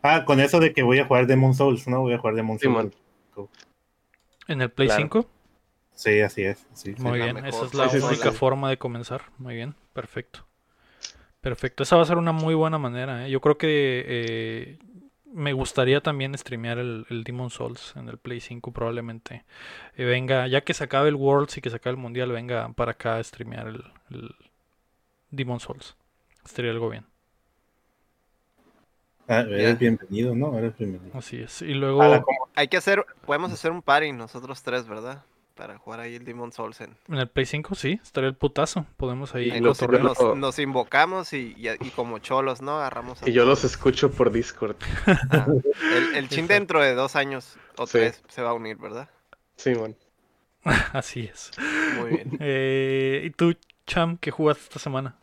Ah, con eso de que voy a jugar Demon Souls, ¿no? Voy a jugar Demon Simón. Souls. ¿En el Play Claro. 5? Sí, así es. Sí, sí. Muy bien, esa es la Sí, sí, sí, única sí. forma de comenzar. Muy bien, perfecto. Perfecto, esa va a ser una muy buena manera. ¿eh? Yo creo que eh, me gustaría también streamear el, el Demon Souls en el Play 5 probablemente. Eh, venga, ya que se acabe el Worlds y que se acabe el Mundial, venga para acá a streamear el, el Demon Souls. Estaría algo bien. Ah, eres bienvenido, ¿no? Eres bienvenido. Así es. Y luego... Hay que hacer, podemos hacer un party nosotros tres, ¿verdad? Para jugar ahí el Demon Souls en... En el Play 5, sí, estaría el putazo. Podemos ahí ahí lo- nos, invocamos y, y- y como cholos, ¿no? Agarramos a Y yo los escucho por Discord. <laughs> Ah, el, el chin dentro de dos años o Sí. tres se va a unir, ¿verdad? Sí, man. <laughs> Así es. Muy bien. Eh, ¿Y tú, Cham, qué jugaste esta semana?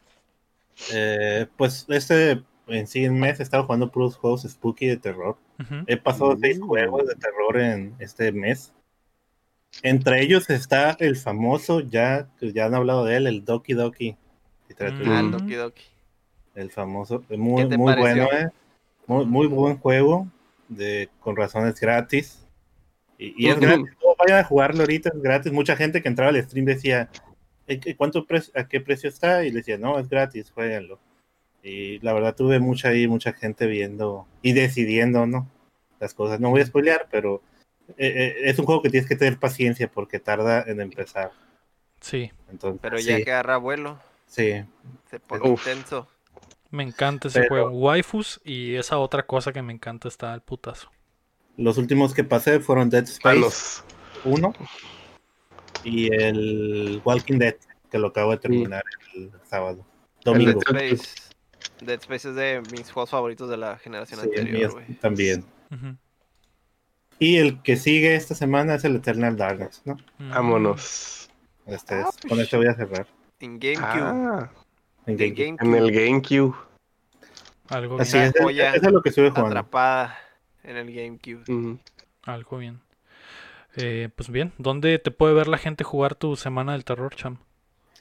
Eh, pues este en sí en mes he estado jugando puros juegos spooky de terror. He pasado seis Mm. juegos de terror en este mes. Entre ellos está el famoso, ya, que ya han hablado de él, el Doki Doki. Literatura. Ah, Mm. el Doki Doki. El famoso, muy, ¿Qué te muy pareció? bueno, eh. Muy, muy buen juego, de, con razones gratis. Y, y es gratis, no, vayan a jugarlo ahorita, es gratis. Mucha gente que entraba al stream decía, "¿Eh, qué- ¿cuánto ¿a qué precio está? Y le decía, no, es gratis, jueguenlo. Y la verdad tuve mucha ahí, mucha gente viendo y decidiendo, ¿no? Las cosas. No voy a spoilear, pero eh, eh, es un juego que tienes que tener paciencia porque tarda en empezar. Sí, Entonces, Pero ya sí, que agarra vuelo, sí. se pone Uf. intenso. me encanta ese Pero- juego. Waifus y esa otra cosa que me encanta está al putazo. Los últimos que pasé fueron Dead Space. Palos. 1 y el Walking Dead, que lo acabo de terminar el sábado. Domingo. El Dead Space. Dead Space es de mis juegos favoritos de la generación Sí, el anterior, güey. también. Y el que sigue esta semana es el Eternal Darkness, ¿no? Mm. Vámonos. Este es- con este voy a cerrar. En GameCube. Ah, En de GameCube. en el GameCube. Algo Así bien. es, eso es lo que estuve jugando. Atrapada en el GameCube. Algo bien. Eh, pues bien, ¿dónde te puede ver la gente jugar tu semana del terror, Cham?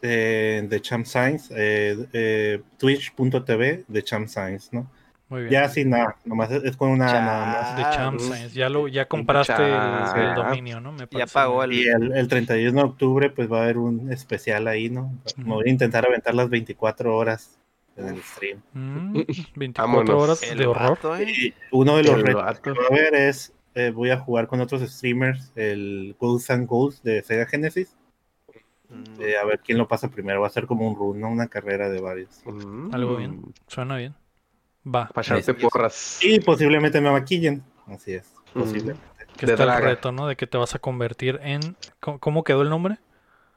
Eh, de Champ Science, eh, eh, twitch.tv de Champ Science, ¿no? Muy bien. Ya sin nada, nomás es, con una nada más. de Champ. Science. Ya lo, ya compraste el, el dominio, ¿no? Me Ya pagó el- Y el, el 31 de octubre pues va a haber un especial ahí, ¿no? Me voy a intentar aventar las 24 horas en el stream. Mm, <laughs> 24 Vámonos. horas El de horror. vato, ¿eh? Y uno de los El retos vato. que va a haber es, eh, voy a jugar con otros streamers el Ghosts and Goals de Sega Genesis. Mm. eh, a ver quién lo pasa primero. Va a ser como un run, ¿no? Una carrera de varios. Mm. Algo bien. Suena bien. Va. Sí, sí. porras. Y posiblemente me maquillen. Así es. Mm. Posiblemente. Que de está el reto, ¿no? De que te vas a convertir en. ¿Cómo, cómo quedó el nombre?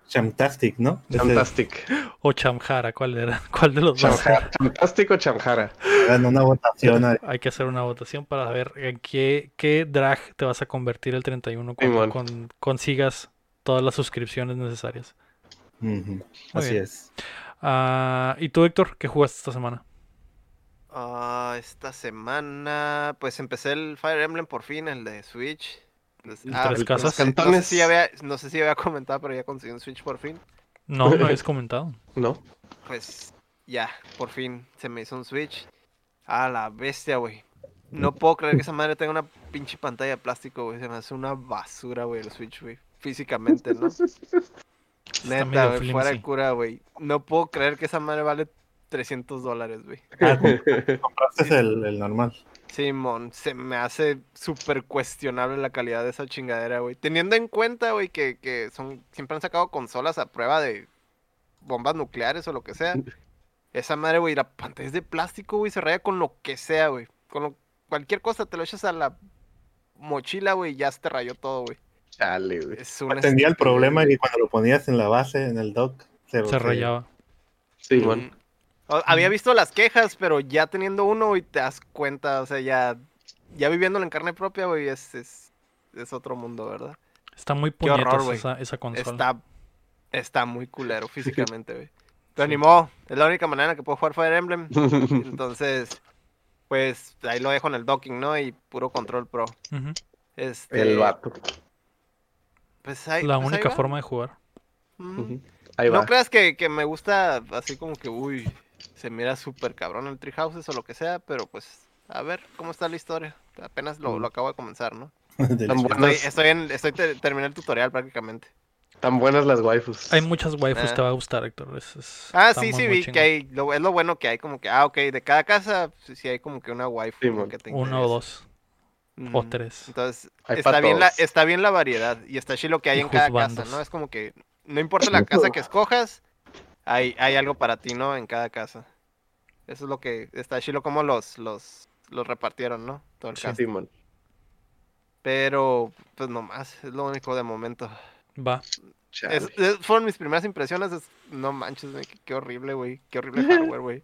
Chamtastic, ¿no? Fantastic. O Chamjara, ¿cuál era? <laughs> ¿Cuál de los dos? Chamjara. Fantástico Chamjara. hagan una votación. Hay que hacer una votación para ver en qué, qué drag te vas a convertir el 31 cuando Simón. con- consigas todas las suscripciones necesarias. Así bien. es. Ah, ¿Y tú, Héctor, qué jugaste esta semana? Ah, esta semana, pues empecé el Fire Emblem por fin, el de Switch. Pues, El ah, tres no casas. sé- No sé, Cantones. si había, no sé si había <laughs> comentado, pero ya conseguí un Switch por fin. No, no habías <laughs> comentado. ¿No? Pues ya, por fin se me hizo un Switch. A la bestia, güey. No puedo creer que esa madre tenga una pinche pantalla de plástico, güey. Se me hace una basura, güey, el Switch, güey. Físicamente, ¿no? <laughs> Neta, güey, fuera de cura, güey. No puedo creer que esa madre vale 300 dólares, güey. <laughs> Ah, compraste el, el normal. Simón, se me hace súper cuestionable la calidad de esa chingadera, güey. Teniendo en cuenta, güey, que, que son siempre han sacado consolas a prueba de bombas nucleares o lo que sea. <laughs> Esa madre, güey, la pantalla es de plástico, güey, se raya con lo que sea, güey. Con lo- cualquier cosa te lo echas a la mochila, güey, y ya se te rayó todo, güey. Chale, güey. Es una Atendía el problema que cuando lo ponías en la base, en el dock, se, Se rayaba. Sí, bueno. Había visto las quejas, pero ya teniendo uno, güey, te das cuenta, o sea, ya, ya viviéndolo en carne propia, güey, es, es, es otro mundo, ¿verdad? Está muy puñetas güey. esa, esa consola. Está, está muy culero <laughs> físicamente, güey. Pero ni modo, es la única manera que puedo jugar Fire Emblem. <laughs> Entonces, pues ahí lo dejo en el docking, ¿no? Y puro control pro. Este, El vato. Pues ahí, La pues única forma de jugar. Mm. Ahí No va. creas que, que me gusta así como que, uy, se mira súper cabrón el Treehouses o lo que sea, pero pues, a ver cómo está la historia. Apenas lo, lo acabo de comenzar, ¿no? <laughs> Tan. Estoy, estoy en, estoy te- terminé el tutorial prácticamente. Tan buenas las waifus. Hay muchas waifus, Ah. te va a gustar, Héctor. es- es- Ah, sí, muy, sí, vi que hay, lo, es lo bueno que hay como que, ah, ok, de cada casa, sí, sí hay como que una waifu Sí, ¿no? mon. que te Uno o dos, o tres. Entonces, Hay está bien, la, está bien la variedad y está chido lo que hay Y en cada casa, ¿no? Es como que no importa <laughs> la casa que escojas, hay, hay algo para ti, ¿no? En cada casa. Eso es lo que está chido como los, los, los repartieron, ¿no? Todo el Sí. cast. Simón. Pero, pues nomás, es lo único de momento. Va. Chale. Es- es- fueron mis primeras impresiones, es- no manches, güey, qué, qué horrible, güey, qué horrible <laughs> hardware, güey.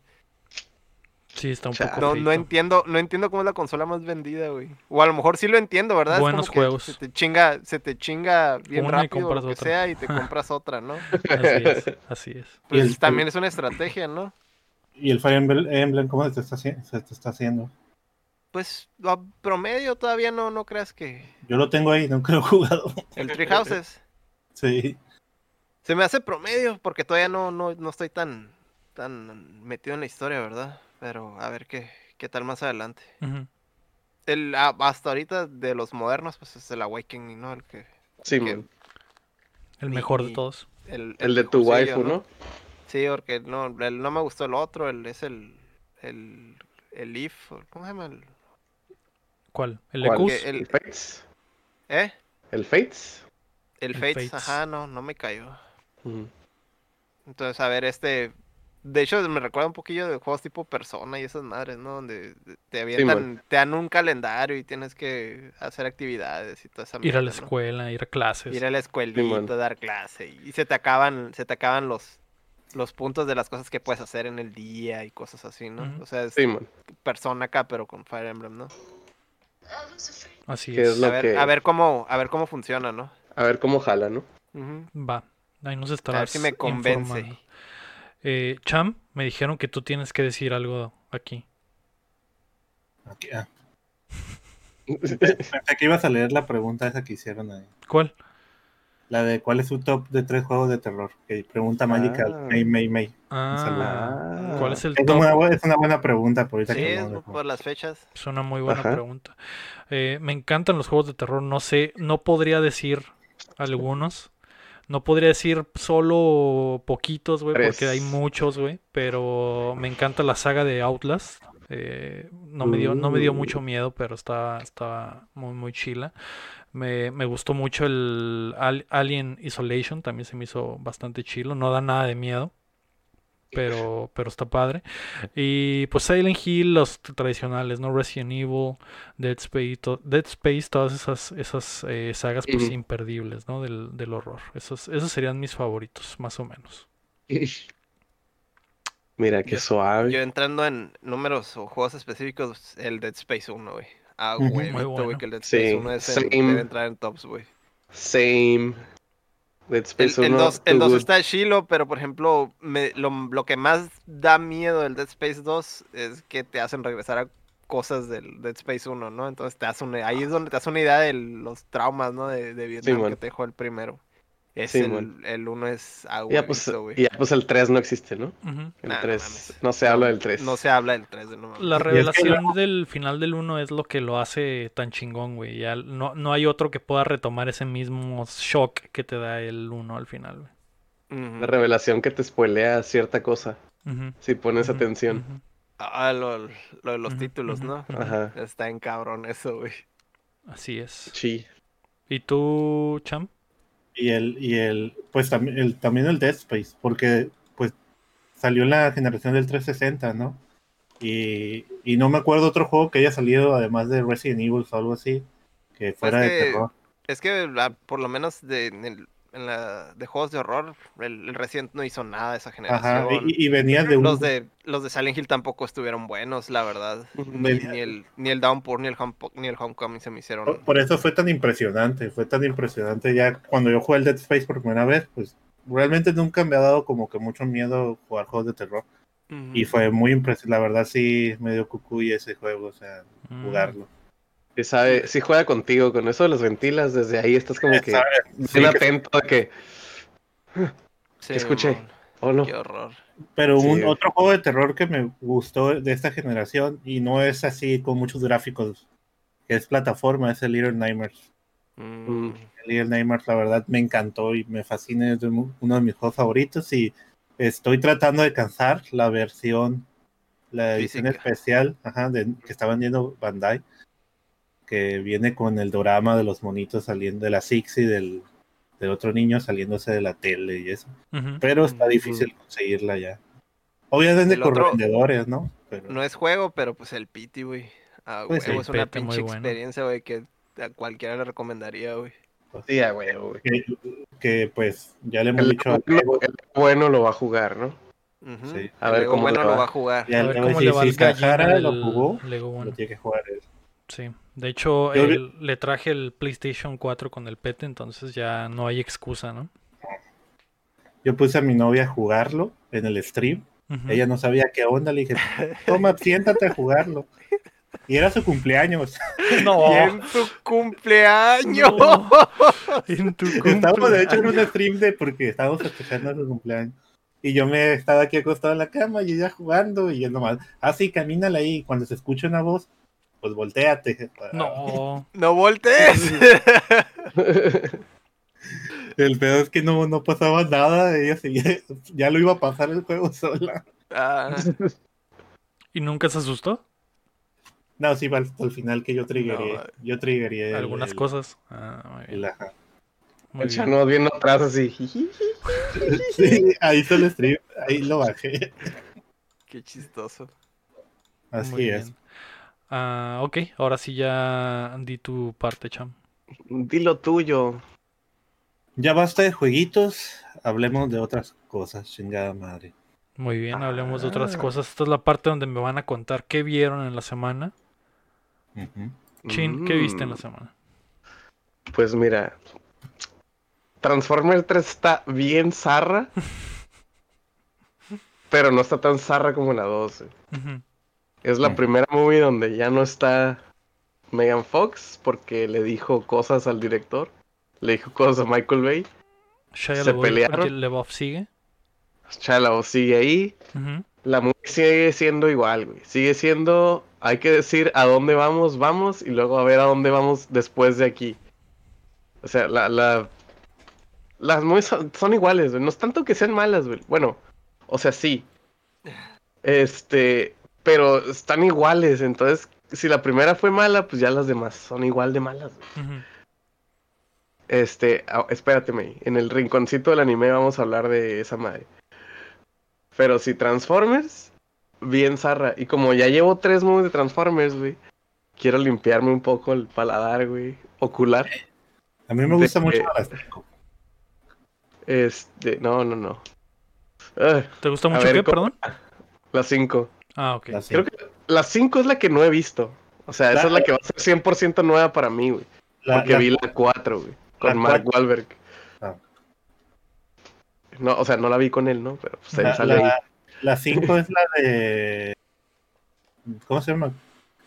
Sí, está un poco No, no entiendo, no entiendo cómo es la consola más vendida, güey. O a lo mejor sí lo entiendo, ¿verdad? Es como Buenos que juegos. Se te chinga, se te chinga bien Una rápido lo que otra. sea y te <laughs> compras otra, ¿no? Así es, así es. Y el- Pues también es una estrategia, ¿no? ¿Y el Fire Emblem, Emblem cómo se te, está, se te está haciendo? Pues a promedio todavía no, no creas que Yo lo tengo ahí, nunca lo he jugado. el Tree Houses Sí. se me hace promedio porque todavía no, no, no estoy tan, tan metido en la historia, ¿verdad? Pero a ver qué, qué tal más adelante. El, a- hasta ahorita de los modernos, pues es el Awakening, ¿no? El que Sí, que- man. El Y- mejor de todos. el, El de tu waifu, ¿no? Sí, porque no, el- no me gustó el otro, el, es el, el, el If, o- ¿cómo se llama? El, ¿Cuál? ¿El ¿Cuál? Ecus? Que el- ¿El Fates? ¿Eh? ¿El Fates? El El Fates, Fates. ajá, no, no me cayó. Entonces, a ver, este. De hecho, me recuerda un poquillo de juegos tipo Persona y esas madres, ¿no? Donde te avientan, te dan un calendario y tienes que hacer actividades y toda esa Ir a la mierda, ¿no? escuela, ir a clases. Ir a la escuelita, Simón. dar clase. Y se te acaban, se te acaban los, los puntos de las cosas que puedes hacer en el día y cosas así, ¿no? Ujú. O sea, es Sí, man. Persona acá, pero con Fire Emblem, ¿no? Así es. es A ver, que- a ver cómo, a ver cómo funciona, ¿no? A ver cómo jala, ¿no? Ujú. Va. Ahí nos A estarás ver si me convence. informando. Eh, Cham, me dijeron que tú tienes que decir algo aquí. Aquí, ah. <laughs> Pensé que ibas a leer la pregunta esa que hicieron ahí. ¿Cuál? La de cuál es su top de tres juegos de terror. Que pregunta Magical. Ah. May, May, May. Ah, Ah. ¿cuál es el Es top? una, es una buena pregunta por ahorita Sí, que por las fechas. Es una muy buena Ajá. pregunta. Eh, me encantan los juegos de terror. No sé, no podría decir algunos. No podría decir solo poquitos, güey, porque hay muchos, güey. Pero me encanta la saga de Outlast. Eh, no me dio, no me dio Uh. mucho miedo, pero está, está muy, muy chila. Me, me gustó mucho el Al- Alien Isolation, también se me hizo bastante chilo. No da nada de miedo, pero, pero está padre. Y pues Silent Hill, los tradicionales, ¿no? Resident Evil, Dead Space, to- Dead Space todas esas, esas eh, sagas pues imperdibles, ¿no? Del, del horror. Esos, esos serían mis favoritos, más o menos. <laughs> Mira, qué suave. Yo entrando en números o juegos específicos, el Dead Space 1, güey. Ah, güey, Muy bueno. que el Dead Sí, Space 1 es el, debe entrar en tops, güey. Same. Dead El, Space el 1. 2, el too 2 good. está chilo, pero por ejemplo, me- lo, lo que más da miedo del Dead Space 2 es que te hacen regresar a cosas del Dead Space 1, ¿no? Entonces te hace una, ahí es donde te hace una idea de los traumas, ¿no? De, de Vietnam man. que te dejó el primero. Es Sí, el, el 1 es Ya agua, pues, güey. ya pues el 3 no existe, ¿no? Ujú. El Nah, no 3. mames. No se habla del 3. No se habla del 3 de no. La es que revelación del final del 1 es lo que lo hace tan chingón, güey. Ya no, no hay otro que pueda retomar ese mismo shock que te da el 1 al final, güey. Ujú. La revelación que te spoilea cierta cosa. Ujú, Si pones atención. Ah, lo, lo de los títulos, ¿no? Ajá. Está en cabrón eso, güey. Así es. Sí. ¿Y tú, Cham? Y el, y el, pues también el, también el Dead Space, porque pues salió en la generación del 360, ¿no? Y, y no me acuerdo otro juego que haya salido además de Resident Evil o algo así, que fuera de que- terror. Es que la- por lo menos de, en, el- en la, de juegos de horror, el, el Resident no hizo nada de esa Ajá, generación. y, y venía de un... Los de, los de Silent Hill tampoco estuvieron buenos, la verdad. Ni, ni el, ni el Downpour ni el, Home, ni el Homecoming se me hicieron. Por, por eso fue tan impresionante, fue tan impresionante ya cuando yo jugué el Dead Space por primera vez, pues realmente nunca me ha dado como que mucho miedo jugar juegos de terror. Y fue muy impresionante, la verdad sí me dio cucuy ese juego, o sea, Mm, jugarlo. Sabe, sí juega contigo, con eso de los ventilas, desde ahí estás como que bien Sí, atento a que, Sí, escuché. oh no, Qué horror. Pero Sí. un otro juego de terror que me gustó de esta generación y no es así con muchos gráficos, que es plataforma, es el Little Nightmares. Mm. El Little Nightmares, la verdad, me encantó y me fascina, es uno de mis juegos favoritos y estoy tratando de alcanzar la versión, la edición Física. especial ajá, de, que está vendiendo Bandai, que viene con el drama de los monitos saliendo de la Six y del, del otro niño saliéndose de la tele y eso. ujú. Pero está difícil conseguirla ya. Obviamente El otro- vendedores, ¿no? Pero, No es juego, pero pues el Pity, güey. Ah, Pues el es una pinche bueno. experiencia, güey, que a cualquiera le recomendaría, güey. sí, a huevo, güey. que, que, pues ya le hemos El, dicho a bueno, el bueno lo va a jugar, ¿no? Ujú. Sí. A El ver cómo bueno lo va. va a jugar. Y A ver cómo si- le va si gallina Sahara lo jugó, Lego lo One. tiene que jugar él. Sí, de hecho vi- él- le traje el PlayStation 4 con el pete, entonces ya no hay excusa, ¿no? Yo puse a mi novia a jugarlo en el stream. Ella no sabía qué onda. Le dije, toma, siéntate a jugarlo. Y era su cumpleaños. <laughs> No, Y en su cumpleaños. no. <laughs> En tu Estábamos de hecho en un stream de porque estábamos festejando su cumpleaños. Y yo me estaba aquí acostado en la cama y ella jugando y él nomás, ah sí, camínala ahí. Y cuando se escucha una voz, pues volteate. <laughs> No, No voltees. <laughs> El peor es que no, no pasaba nada, ella seguía, ya lo iba a pasar el juego sola. Ah, ¿y nunca se asustó? No, sí, va hasta el final que yo triggeré. No, yo triggeré Algunas el- cosas. Ah, muy bien, el- ajá. muy El bien. Chano viendo atrás así. <laughs> Sí, ahí hizo el stream, ahí lo bajé. qué chistoso. Así Muy es. bien. Ah, ok, ahora sí ya di tu parte, Cham. Dilo tuyo. Ya basta de jueguitos, hablemos de otras cosas, chingada madre. Muy bien, hablemos de otras Ah. cosas. Esta es la parte donde me van a contar qué vieron en la semana. Chin, ¿qué viste en la Mm, semana? Pues mira. Transformers 3 está bien zarra. <laughs> pero no está tan zarra como la 2. güey. Ujú. Es la Mm. primera movie donde ya no está Megan Fox porque le dijo cosas al director. Le dijo cosas a Michael Bay. Shia ¿Se LaBeouf- pelearon? LaBeouf sigue. Chala sigue ahí. Ujú. La movie sigue siendo igual, güey. Sigue siendo, hay que decir a dónde vamos, vamos, y luego a ver a dónde vamos después de aquí. O sea, la, la, las movies son, son iguales, güey. No es tanto que sean malas, güey. Bueno, o sea, sí. Este, pero están iguales, entonces, si la primera fue mala, pues ya las demás son igual de malas. Este, ah, espérate, May. En el rinconcito del anime vamos a hablar de esa madre. Pero si Transformers, bien zarra. Y como ya llevo tres movies de Transformers, güey, quiero limpiarme un poco el paladar, güey, ocular. A mí me De gusta mucho las cinco. Este, no, no, no. ¿Te gusta mucho ver, qué, ¿cómo- perdón? la 5. Ah, ok. Las Creo cinco. que la 5 es la que no he visto. O sea, esa es la que va a ser 100% nueva para mí, güey. La- Porque la- vi la 4, güey. Con Mark cuatro- Wahlberg. Ah. No, o sea, no la vi con él, ¿no? Pero pues, él la- sale ahí. la- la cinco <laughs> es la de. ¿Cómo se llama?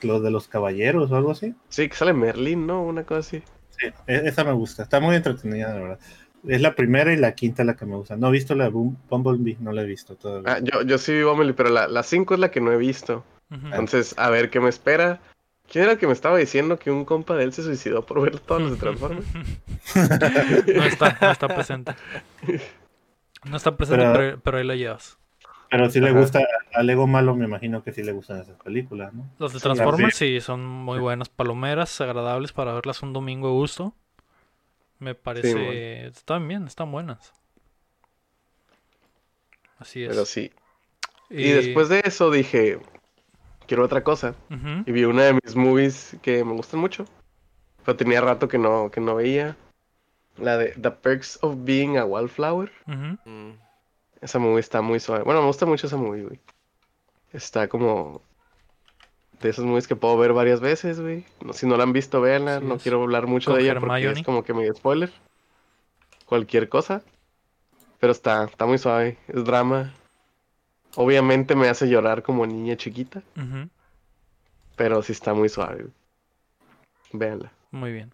Los de los caballeros o algo así. Sí, que sale Merlin, ¿no? Una cosa así. Sí, e- esa me gusta. Está muy entretenida, la verdad. Es la primera y la quinta la que me gusta. No he visto la Boom- Bumblebee, no la he visto todavía. Ah, yo, yo sí vi Bumblebee, pero la 5 es la que no he visto. Entonces, a ver qué me espera. ¿Quién era el que me estaba diciendo que un compa de él se suicidó por ver todos los de Transformers? <laughs> No está, no está presente. No está presente, Pero- pero, pero ahí la llevas. Pero si le gusta a Lego Malo, me imagino que sí le gustan esas películas, ¿no? Las de Sí, Transformers sí, son muy buenas. Palomeras, agradables para verlas un domingo a gusto. Me parece... bueno. Están bien, están buenas. Así es. Pero sí. Y después de eso dije, quiero otra cosa. Y vi una de mis movies que me gustan mucho. Pero tenía rato que no, que no veía. La de The Perks of Being a Wallflower. Mm. Esa movie está muy suave. Bueno, me gusta mucho esa movie, güey. Está como... De esas movies que puedo ver varias veces, güey. No, si no la han visto, véanla. No es. quiero hablar mucho Con de ella porque Hermione. es como que me spoiler. Cualquier cosa. Pero está, está muy suave. Es drama. Obviamente me hace llorar como niña chiquita. Pero sí está muy suave, güey. Véanla. Muy bien.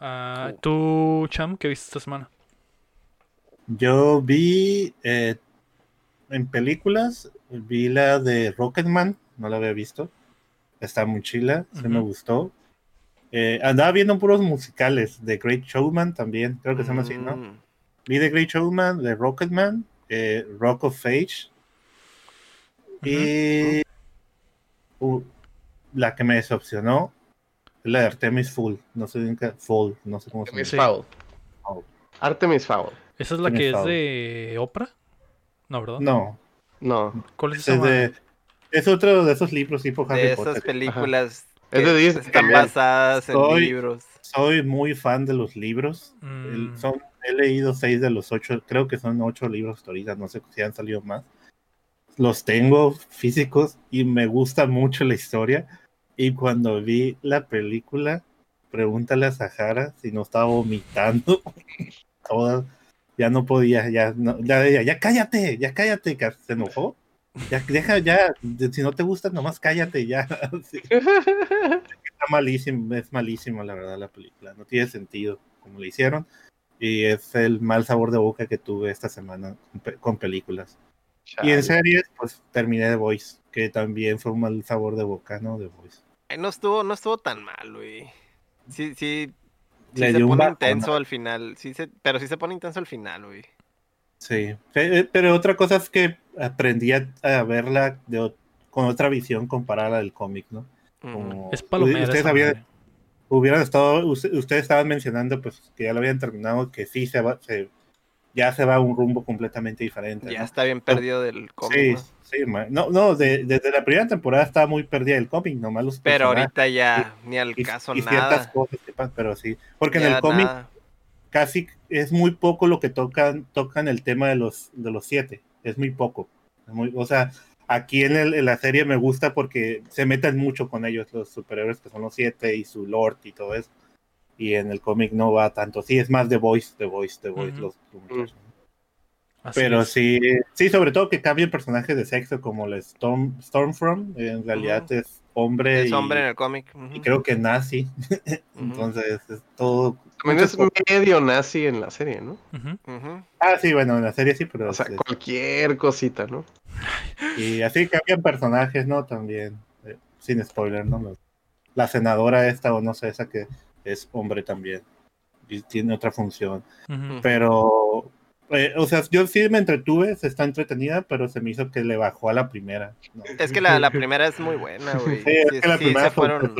Ah, ¿Tú, Cham, qué viste esta semana? Yo vi eh, en películas, vi la de Rocketman, no la había visto. Está muy chila, se me gustó. Eh, andaba viendo puros musicales, de Great Showman también, creo que se llama así, ¿no? Mm. Vi de Great Showman, de Rocketman, eh, Rock of Age. Y uh, la que me decepcionó es la de Artemis Fowl. No sé bien qué- Fowl, no sé cómo se llama. Artemis Sí. Fowl. Fowl. Artemis Fowl. ¿Esa es la que es de Oprah? No, ¿verdad? No, No. ¿Cuál es esa? es, de, es otro de esos libros tipo Harry De esas Potter. películas Es de que Disney están también. basadas en Soy- libros. Soy muy fan de los libros. El- Mm, son, he leído seis de los ocho, creo que son ocho libros ahorita, no sé si han salido más. los tengo físicos y me gusta mucho la historia. Y cuando vi la película, pregúntale a Sahara si no estaba vomitando. <laughs> Toda, ya no podía, ya, no, ya, ya, ya cállate, ya cállate, que se enojó. Ya, deja, ya, si no te gusta, nomás cállate, ya. <laughs> Sí. Está malísimo, es malísimo, la verdad, la película. No tiene sentido como le hicieron. Y es el mal sabor de boca que tuve esta semana con, pe- con películas. Y en series, pues terminé The Voice, que también fue un mal sabor de boca, ¿no? The Voice. Ay, no estuvo, no estuvo tan mal, güey. Sí, sí. sí Le se pone bajón, intenso ¿no? al final. Sí se, pero sí se pone intenso al final, güey. Sí, Pe- eh, pero otra cosa es que aprendí a, a verla de con otra visión comparada al cómic, ¿no? Ujú. Como- Es palomera. Ustedes esa habían- hubieran estado, usted- ustedes estaban mencionando pues que ya lo habían terminado, que sí se va, se, ya se va a un rumbo completamente diferente. Ya ¿no? está bien perdido del cómic, Sí, ¿no? sí, ma- no, no, de- desde la primera temporada estaba muy perdida el cómic, nomás los Pero ahorita ya ni al y, caso y ciertas nada. cosas que pasan, pero sí, porque en Ya el cómic nada. Casi es muy poco lo que tocan, tocan el tema de los, de los siete, es muy poco. Es muy- o sea, aquí en, el- en la serie me gusta porque se meten mucho con ellos, los superhéroes que son los siete y su lord y todo eso. Y en el cómic no va tanto. Sí, es más The Voice, The Voice, The Voice, los, Pero es. sí, sí, sobre todo que cambien personajes de sexo como el Storm, Stormfront, en realidad es hombre, Es y, hombre en el cómic. y creo que nazi. <laughs> Entonces es todo. También es cosas. medio nazi en la serie, ¿no? Ah, sí, bueno, en la serie sí, pero O sea, es- cualquier cosita, ¿no? Y así cambian personajes, ¿no? También, eh, sin spoiler, ¿no? La senadora esta, o no sé, esa que es hombre también. Y tiene otra función. Pero, eh, o sea, yo sí me entretuve, se está entretenida, pero se me hizo que le bajó a la primera. ¿no? Es que la, la <laughs> primera es muy buena, güey. Sí, es que la sí, primera fueron.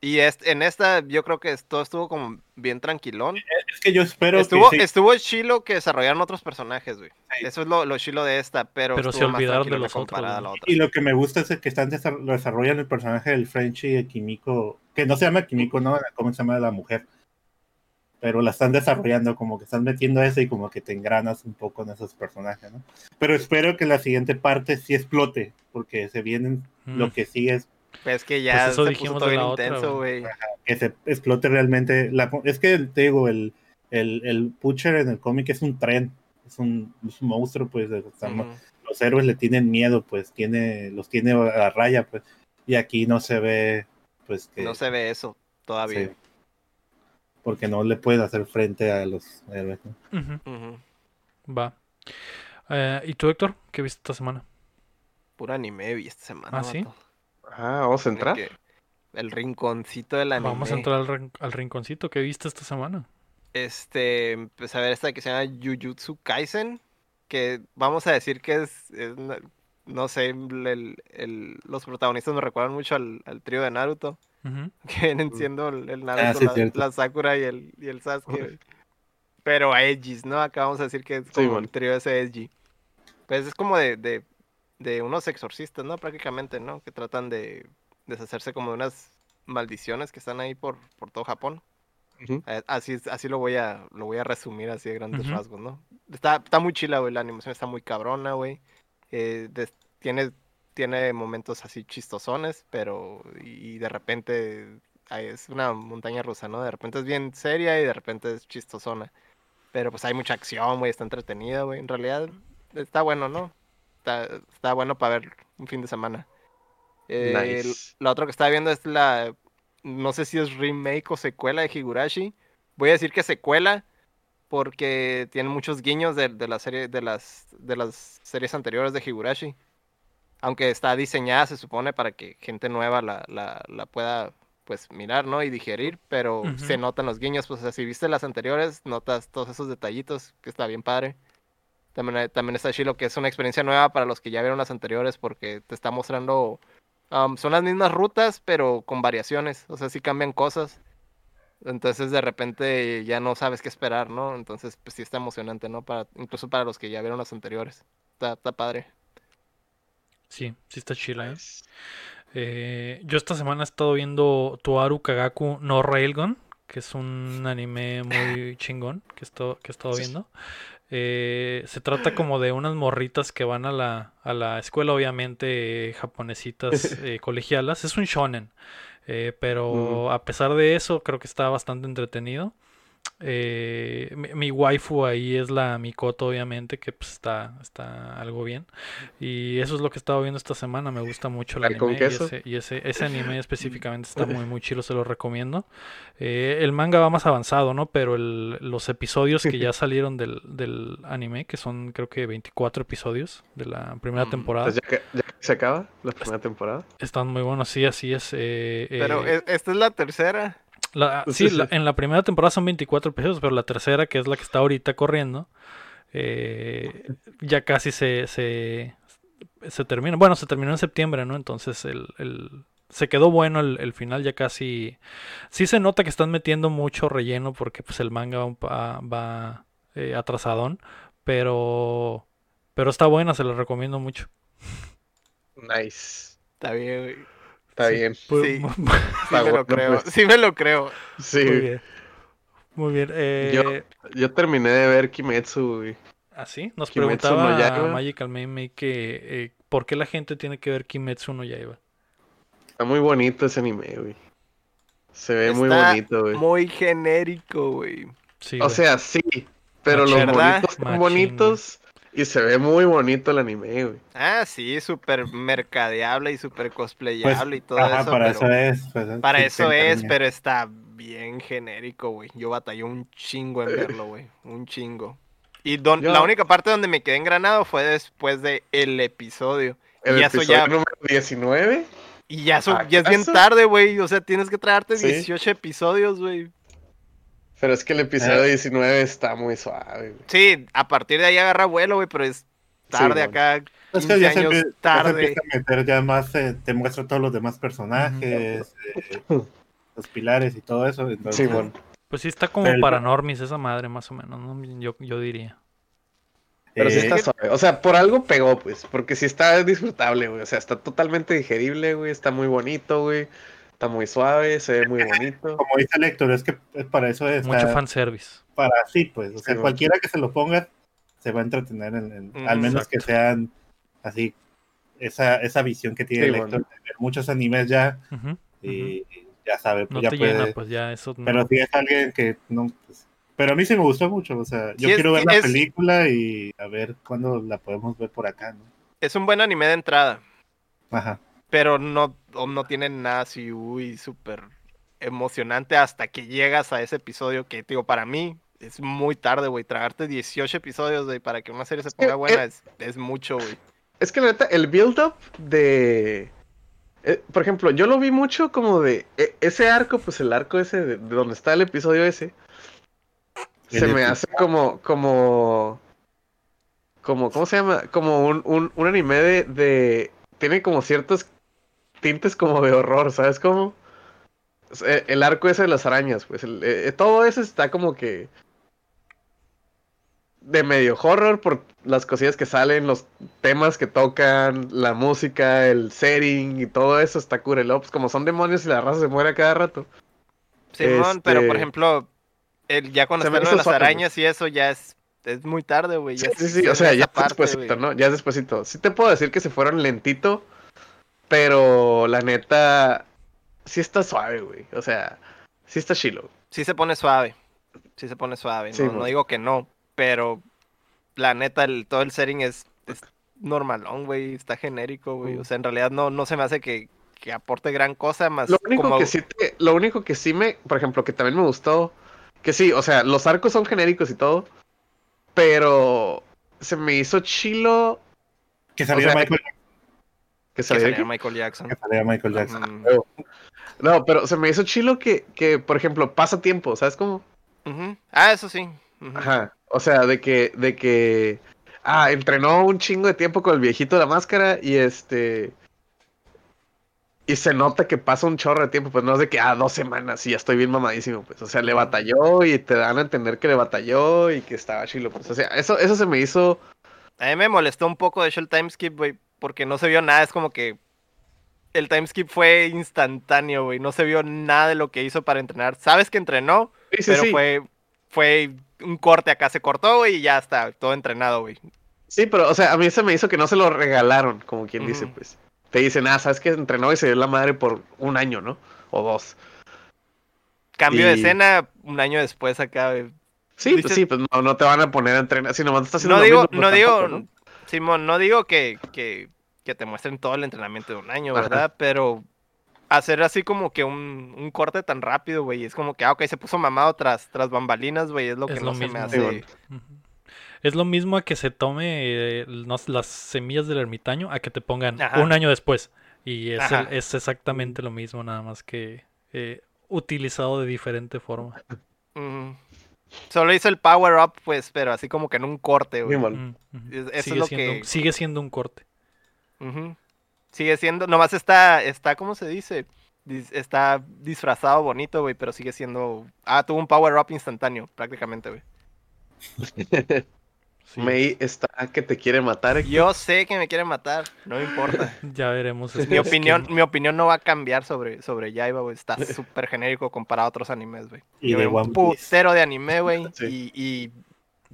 Y est- en esta yo creo que todo estuvo como bien tranquilón. Es que yo espero Estuvo, que sí, estuvo chilo que desarrollaron otros personajes, güey. Sí. Eso es lo, lo chilo de esta, pero, Pero se olvidaron de los otros, la otra. Y lo que me gusta es que están desar- desarrollan el personaje del Frenchy y de Kimiko, que no se llama Kimiko, ¿no? ¿Cómo se llama la mujer? Pero la están desarrollando, como que están metiendo eso y como que te engranas un poco en esos personajes, ¿no? Pero espero que la siguiente parte sí explote, porque se vienen, Mm. lo que sigue es Pues es que ya Pues eso se dijimos puso todo de bien intenso, güey. que se explote realmente. La, es que te digo, el, el, el Butcher en el cómic es un tren, es un, es un monstruo, pues, de- Ujú. los héroes le tienen miedo, pues, tiene, los tiene a la raya, pues, y aquí no se ve, pues, que, No se ve eso todavía. sí, porque no le pueden hacer frente a los héroes. Va. Eh, ¿Y tú, Héctor? ¿Qué viste esta semana? Puro anime vi esta semana. ¿Ah, sí? vato. Ah, vamos a entrar. El rinconcito del anime. Vamos a entrar al, rin- al rinconcito. ¿Qué viste esta semana? Este, pues a ver esta que se llama Jujutsu Kaisen, que vamos a decir que es, es no sé, el- el- los protagonistas me recuerdan mucho al, al trío de Naruto, Ujú. <laughs> que vienen siendo el, el Naruto, Ah, sí, la, Sakura y el, y el Sasuke. güey. Pero a Edgys, ¿no? Acá vamos a decir que es Sí, como bueno. el trío ese Edgy. Pues es como de, de, de unos exorcistas, ¿no? Prácticamente, ¿no? Que tratan de deshacerse como de unas maldiciones que están ahí por, por todo Japón. Eh, Así, así lo voy a lo voy a resumir así de grandes rasgos, ¿no? Está, está muy chila, güey, la animación está muy cabrona, güey. Eh, tiene, tiene momentos así chistosones, pero y de repente ay, es una montaña rusa, ¿no? De repente es bien seria y de repente es chistosona. Pero pues hay mucha acción, güey, está entretenida, güey. En realidad está bueno, ¿no? Está, está bueno para ver un fin de semana. Eh, Nice. La otra que estaba viendo es la. No sé si es remake o secuela de Higurashi. Voy a decir que secuela. Porque tiene muchos guiños de, de la serie, de las, de las series anteriores de Higurashi. Aunque está diseñada, se supone, para que gente nueva la, la, la pueda pues mirar, ¿no? Y digerir, pero se notan los guiños, pues o sea, si viste las anteriores, notas todos esos detallitos, que está bien padre. También, hay- también está chilo que es una experiencia nueva para los que ya vieron las anteriores, porque te está mostrando Um, son las mismas rutas, pero con variaciones. O sea, sí cambian cosas. Entonces de repente ya no sabes qué esperar, ¿no? Entonces, pues sí está emocionante, ¿no? Para, incluso para los que ya vieron las anteriores. Está, está padre. Sí, sí está chila, ¿eh? Nice. Eh, yo esta semana he estado viendo Toaru Kagaku no Railgun, que es un anime muy <laughs> chingón que, esto, que he estado viendo. Eh, se trata como de unas morritas que van a la, a la escuela, obviamente, japonesitas <laughs> eh, colegialas. Es un shonen. pero a pesar de eso, creo que está bastante entretenido. Eh, mi, mi waifu ahí es la Mikoto, obviamente, que pues, está, está algo bien. Y eso es lo que he estado viendo esta semana. Me gusta mucho el ¿Ay, con anime. Y, queso? ese, y ese, ese anime específicamente está muy, muy chido, se lo recomiendo. Eh, el manga va más avanzado, ¿no? Pero el- los episodios que ya <laughs> salieron del, del anime, que son creo que 24 episodios de la primera Mm, temporada, Pues ya, que, ya que se acaba la primera temporada. están muy buenos. Sí, así es. eh, Pero eh, esta es la tercera. La- Sí, sí, la- sí. en la primera temporada son 24 episodios, pero la tercera, que es la que está ahorita corriendo, eh, ya casi se, se, se termina. Bueno, se terminó en septiembre, ¿no? Entonces el, el- se quedó bueno el, el final, ya casi... Sí se nota que están metiendo mucho relleno porque pues el manga va, va, eh, atrasadón, pero, pero está buena, se la recomiendo mucho. Nice. Está bien, güey. Está Sí, bien. Sí. <laughs> Sí me lo creo. pues. Sí me lo creo. Sí. muy bien. Muy bien. eh, Yo terminé de ver Kimetsu, güey. Así, nos Kimetsu no preguntaba Yaiba. Magical Meme que eh, por qué la gente tiene que ver Kimetsu no Yaiba. Está muy bonito ese anime, güey. Se ve muy bonito, güey. Muy genérico, güey. Sí, O güey. sea, sí, pero los son Machín, bonitos y se ve muy bonito el anime, güey. Ah, sí, súper mercadeable y súper cosplayable y todo Pues, ajá, eso. para pero eso es. pues, para sí, eso es, pero está bien genérico, güey. Yo batallé un chingo en verlo, güey. Un chingo. Y don- Yo- la única parte donde me quedé engranado fue después de el episodio. El Y eso episodio ya- número 19. Y ya, so- ya es bien tarde, güey. O sea, tienes que traerte Sí. 18 episodios, güey. Pero es que el episodio Eh. 19 está muy suave, güey. Sí, a partir de ahí agarra vuelo, güey, pero es tarde acá. Es 15 que ya se, años ya se tarde. empieza a meter ya más, eh, te muestra todos los demás personajes, eh, los pilares y todo eso. Entonces, Sí, bueno. Pues sí está como Pero- para normis esa madre más o menos, ¿no? Yo, yo diría. Pero sí eh, está suave. O sea, por algo pegó, pues. Porque sí está disfrutable, güey. O sea, está totalmente digerible, güey. Está muy bonito, güey. Está muy suave, se ve muy bonito. como dice el Héctor, es que es para eso es. Mucho fanservice. Para sí, pues. O sea, Sí, cualquiera que se lo ponga se va a entretener, en, en- Mm, al menos que sean así, esa, esa visión que tiene Sí, el bueno. Héctor de ver muchos animes ya y ya sabe, pues No ya te puede. llena, pues ya eso no. Pero si es alguien que no. pues, pero a mí sí me gustó mucho, o sea, yo Sí, es- quiero ver la es- película y a ver cuándo la podemos ver por acá, ¿no? Es un buen anime de entrada. Ajá. Pero no, o no tiene nada así, uy, súper emocionante hasta que llegas a ese episodio que, digo, para mí es muy tarde, güey. Tragarte 18 episodios, güey, para que una serie se ponga buena es, es mucho, güey. Es que la neta, el build-up de. eh, por ejemplo, yo lo vi mucho como de. eh, ese arco, pues el arco ese de, de donde está el episodio ese. Se me hace como. como. como ¿Cómo se llama? Como un, un, un anime de, de. Tiene como ciertos tintes como de horror, ¿sabes cómo? El arco ese de las arañas, pues. el- eh, todo eso está como que. De medio horror por las cosillas que salen, los temas que tocan, la música, el setting y todo eso está curelo. Pues como son demonios y la raza se muere a cada rato. Simón, pero por este- ejemplo, el, ya cuando Se me está lo de las suave, güey. arañas y eso ya es, es muy tarde, güey. Sí, ya sí, o sea, ya es despuesito. ¿no? Ya es despuesito. Sí te puedo decir que se fueron lentito, pero la neta, sí está suave, güey. O sea, sí está chilo. Sí se pone suave. Sí se pone suave. Sí, no, no digo que no, pero la neta, el, todo el setting es, es normalón, güey. Está genérico, güey. O sea, en realidad no, no se me hace que, que aporte gran cosa más. Lo único como... que sí te- lo único que sí me, por ejemplo, que también me gustó, que sí, o sea, los arcos son genéricos y todo, pero se me hizo chilo Que saliera sea, Michael, que que saliera aquí. Michael Jackson. que saliera Michael Jackson. No, pero se me hizo chilo que, que, por ejemplo, pasa tiempo, ¿sabes cómo? Ah, eso sí. Ajá. O sea, de que, de que, ah, entrenó un chingo de tiempo con el viejito de la máscara y este, y se nota que pasa un chorro de tiempo, pues no es de que, ah, dos semanas y ya estoy bien mamadísimo, pues, o sea, le batalló y te dan a entender que le batalló y que estaba chilo, pues, o sea, eso, eso se me hizo, A mí me molestó un poco, de hecho, el timeskip, güey, porque no se vio nada. Es como que el timeskip fue instantáneo, güey. No se vio nada de lo que hizo para entrenar. Sabes que entrenó, sí, sí, pero sí. fue fue un corte acá, se cortó, güey, y ya está, todo entrenado, güey. Sí, pero, o sea, a mí se me hizo que no se lo regalaron, como quien dice, pues. Te dicen, ah, sabes que entrenó y se dio la madre por un año, ¿no? O dos. Cambio de escena un año después acá, güey. Sí, pues sí, pues no, no te van a poner a entrenar. Si nomás estás haciendo No digo, mismo, pues no digo, tampoco, ¿no? Simón, no digo que, que, que te muestren todo el entrenamiento de un año, Ajá. ¿verdad? Pero hacer así como que un, un corte tan rápido, güey, es como que, ah, ok, se puso mamado tras, tras bambalinas, güey, es lo que Es no lo se me hace. Es lo mismo a que se tome eh, las semillas del ermitaño a que te pongan Ajá. un año después. Y es, el- es exactamente lo mismo, nada más que eh, utilizado de diferente forma. Solo hizo el power up, pues, pero así como que en un corte, güey. Mm, eso es sigue, lo siendo, que- sigue siendo un corte. Ujú. Sigue siendo, nomás está, está, ¿cómo se dice? Dis- Está disfrazado bonito, güey, pero sigue siendo... Ah, tuvo un power up instantáneo, prácticamente, güey. <laughs> Sí, May está que te quiere matar. Héctor. Yo sé que me quieren matar, no me importa. <laughs> Ya veremos. mi opinión, mi opinión no va a cambiar sobre, sobre Yaiba, güey. Está <laughs> súper genérico comparado a otros animes, güey. Y Yo de un One Piece. putero de anime, güey. Sí. Y, y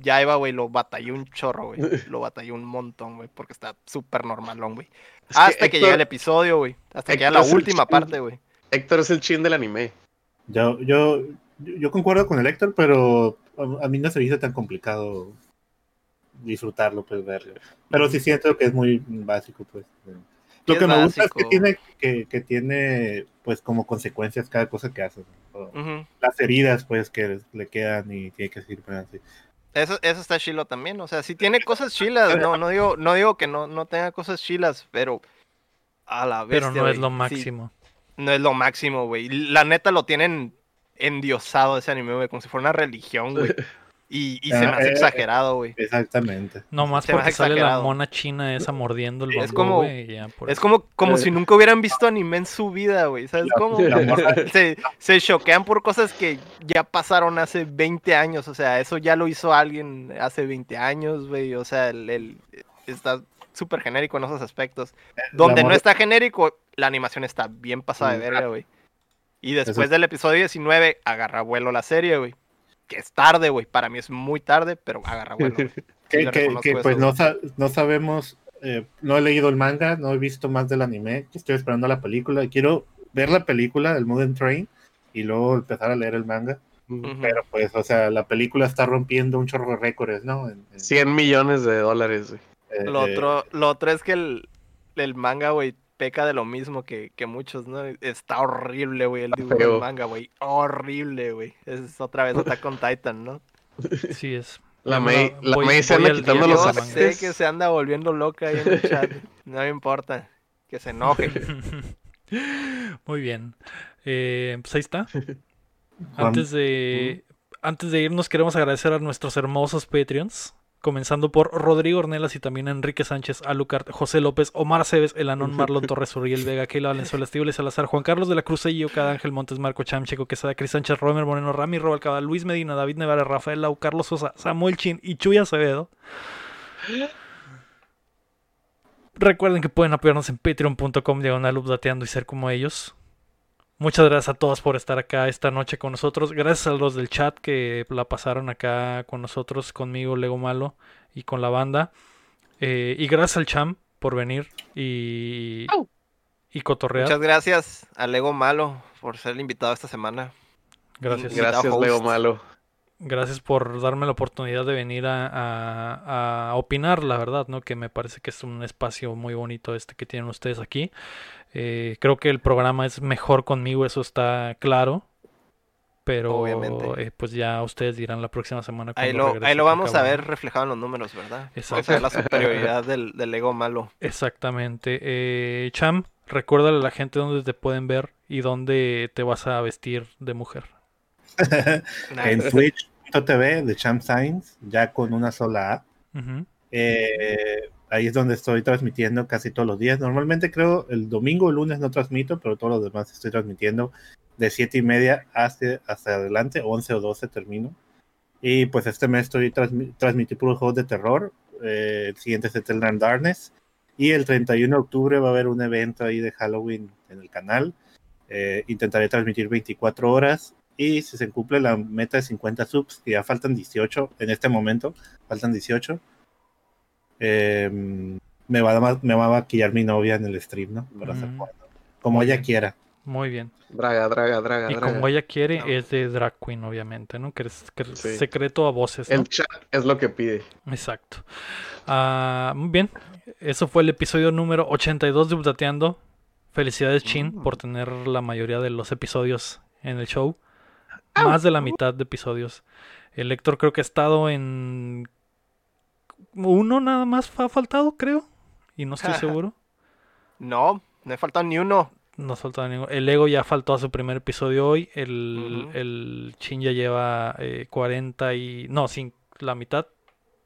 Yaiba, güey, lo batalló un chorro, güey. <laughs> Lo batalló un montón, güey, porque está súper normalón, güey. Que Hasta que, llega el episodio, güey. Hasta que llega la última chin- parte, güey. Héctor es el chin del anime. Yo, yo, yo concuerdo con el Héctor, pero a, a mí no se me hizo tan complicado disfrutarlo, pues verlo. Pero sí siento que es muy básico, pues. Lo que me gusta es que tiene, que, que tiene, pues, como consecuencias cada cosa que hace. ¿no? Ujú. Las heridas, pues, que le quedan y tiene que seguir para así. Eso, eso está chilo también, o sea, si tiene cosas chilas, no, no digo, no digo que no, no tenga cosas chilas, pero a la vez. Pero no es lo máximo. no es lo máximo, güey. La neta lo tienen endiosado ese anime, güey, como si fuera una religión, güey. <laughs> Y, y se me Ah, hace eh, exagerado, güey. Exactamente. No más Se me porque sale la mona china esa mordiendo el Es bambú, como- ya por Es como, como Eh. si nunca hubieran visto anime en su vida, güey. ¿Sabes La- cómo? la <laughs> Se, se choquean por cosas que ya pasaron hace 20 años. O sea, eso ya lo hizo alguien hace 20 años, güey. O sea, el, el- está súper genérico en esos aspectos. Donde no está genérico, la animación está bien pasada de Mm. verga, güey. Y después es- del episodio 19, agarra vuelo la serie, güey. Que es tarde, güey. Para mí es muy tarde, pero agarra güey. <laughs> Que, pues no, sa- no sabemos, eh, no he leído el manga, no he visto más del anime, estoy esperando la película, quiero ver la película del Mugen Train y luego empezar a leer el manga, pero pues, o sea, la película está rompiendo un chorro de récords, ¿no? En- en- 100 millones de dólares, güey. eh, Lo eh, otro, lo otro es que el, el manga, güey, peca de lo mismo que, que muchos, ¿no? Está horrible, güey, el dibujo del manga, güey. Horrible, güey. Es otra vez Attack on Titan, ¿no? Sí es. <laughs> La me May, la voy- May se anda quitando los Yo sé que se anda volviendo loca ahí en el chat. <laughs> No me importa. Que se enoje. <laughs> Muy bien. Eh, pues ahí está. Antes de, antes de irnos, queremos agradecer a nuestros hermosos Patreons. Comenzando por Rodrigo Ornelas y también Enrique Sánchez, Alucard, José López, Omar Aceves, El Anón, Marlon Torres, Uriel Vega, Keila Valenzuela, Estíbales Salazar, Juan Carlos de la Cruz, Sello, Cada Ángel Montes, Marco Cham, Checo Quesada, Cris Sánchez, Romer Moreno, Rami Robalcaba, Luis Medina, David Nevara, Rafael Lau, Carlos Sosa, Samuel Chin y Chuy Acevedo. Recuerden que pueden apoyarnos en patreon.com diagonal updateando y ser como ellos. Muchas gracias a todos por estar acá esta noche con nosotros. Gracias a los del chat que la pasaron acá con nosotros, conmigo, Lego Malo y con la banda. Eh, y gracias al Cham por venir y, cotorrear. Muchas gracias a Lego Malo por ser el invitado esta semana. Gracias. Gra- Gracias. Lego Malo. Gracias por darme la oportunidad de venir a, a- a opinar, la verdad, ¿no? Que me parece que es un espacio muy bonito este que tienen ustedes aquí. Eh, creo que el programa es mejor conmigo, eso está claro. Pero Obviamente. eh, pues ya ustedes dirán la próxima semana. Ahí lo, ahí lo vamos a ver reflejado en los números, ¿verdad? Exacto. Vamos a ver la superioridad <laughs> del, del Lego Malo. Exactamente. Eh, Cham, recuérdale a la gente dónde te pueden ver y dónde te vas a vestir de mujer. <laughs> en Nice. twitch.tv de Champ Science, ya con una sola A. Ujú. Eh, ahí es donde estoy transmitiendo casi todos los días. Normalmente creo el domingo o el lunes no transmito, pero todos los demás estoy transmitiendo de 7 y media hasta, hasta adelante, 11 o 12 termino. Y pues este mes estoy transmi transmití puros juegos de terror. Eh, el siguiente es Eternal Darkness. Y el 31 de octubre va a haber un evento ahí de Halloween en el canal. Eh, intentaré transmitir 24 horas Y si se cumple la meta de 50 subs, que ya faltan 18 en este momento, faltan 18, eh, me, va a, me va a maquillar mi novia en el stream, ¿no? Para hacer Mm. Como Muy ella bien. quiera. Muy bien. Draga, draga, draga, Y draga. como ella quiere, No. es de drag queen, obviamente, ¿no? Que es, que es Sí. secreto a voces, ¿no? El chat es lo que pide. Exacto. Ah, muy bien. Eso fue el episodio número 82 de Updateando. Felicidades, Chin, Mm. por tener la mayoría de los episodios en el show. Más de la mitad de episodios. El Héctor creo que ha estado en uno nada más ha faltado, creo. Y no estoy <laughs> seguro. No, no me falta ni uno. No ha faltado ninguno. El Ego ya faltó a su primer episodio hoy. El, el Chin ya lleva eh, 40 y... No, sin la mitad.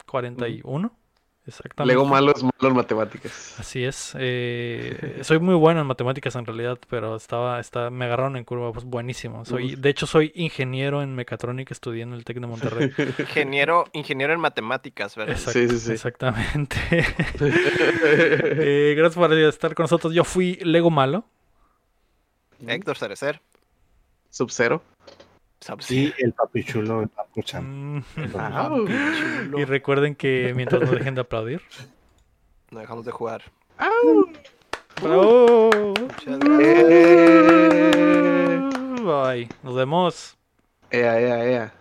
41. Exactamente. Lego malo es malo en matemáticas. Así es. eh, soy muy bueno en matemáticas en realidad, pero estaba, está, me agarraron en curva, pues buenísimo. Soy, Uf. de hecho, soy ingeniero en mecatrónica, estudié en el Tec de Monterrey. <laughs> Ingeniero, ingeniero en matemáticas, ¿verdad? Exacto, Sí, sí, sí. Exactamente. <laughs> Eh, gracias por estar con nosotros. Yo fui Lego malo. Héctor Cerecer. Sub-Zero. Y el papi chulo, el papu cham. Mm, Ah, y recuerden que mientras no dejen de aplaudir. No dejamos de jugar. ¡Bravo! Muchas gracias. eh. Bye. Nos vemos. Ea, ea, ea.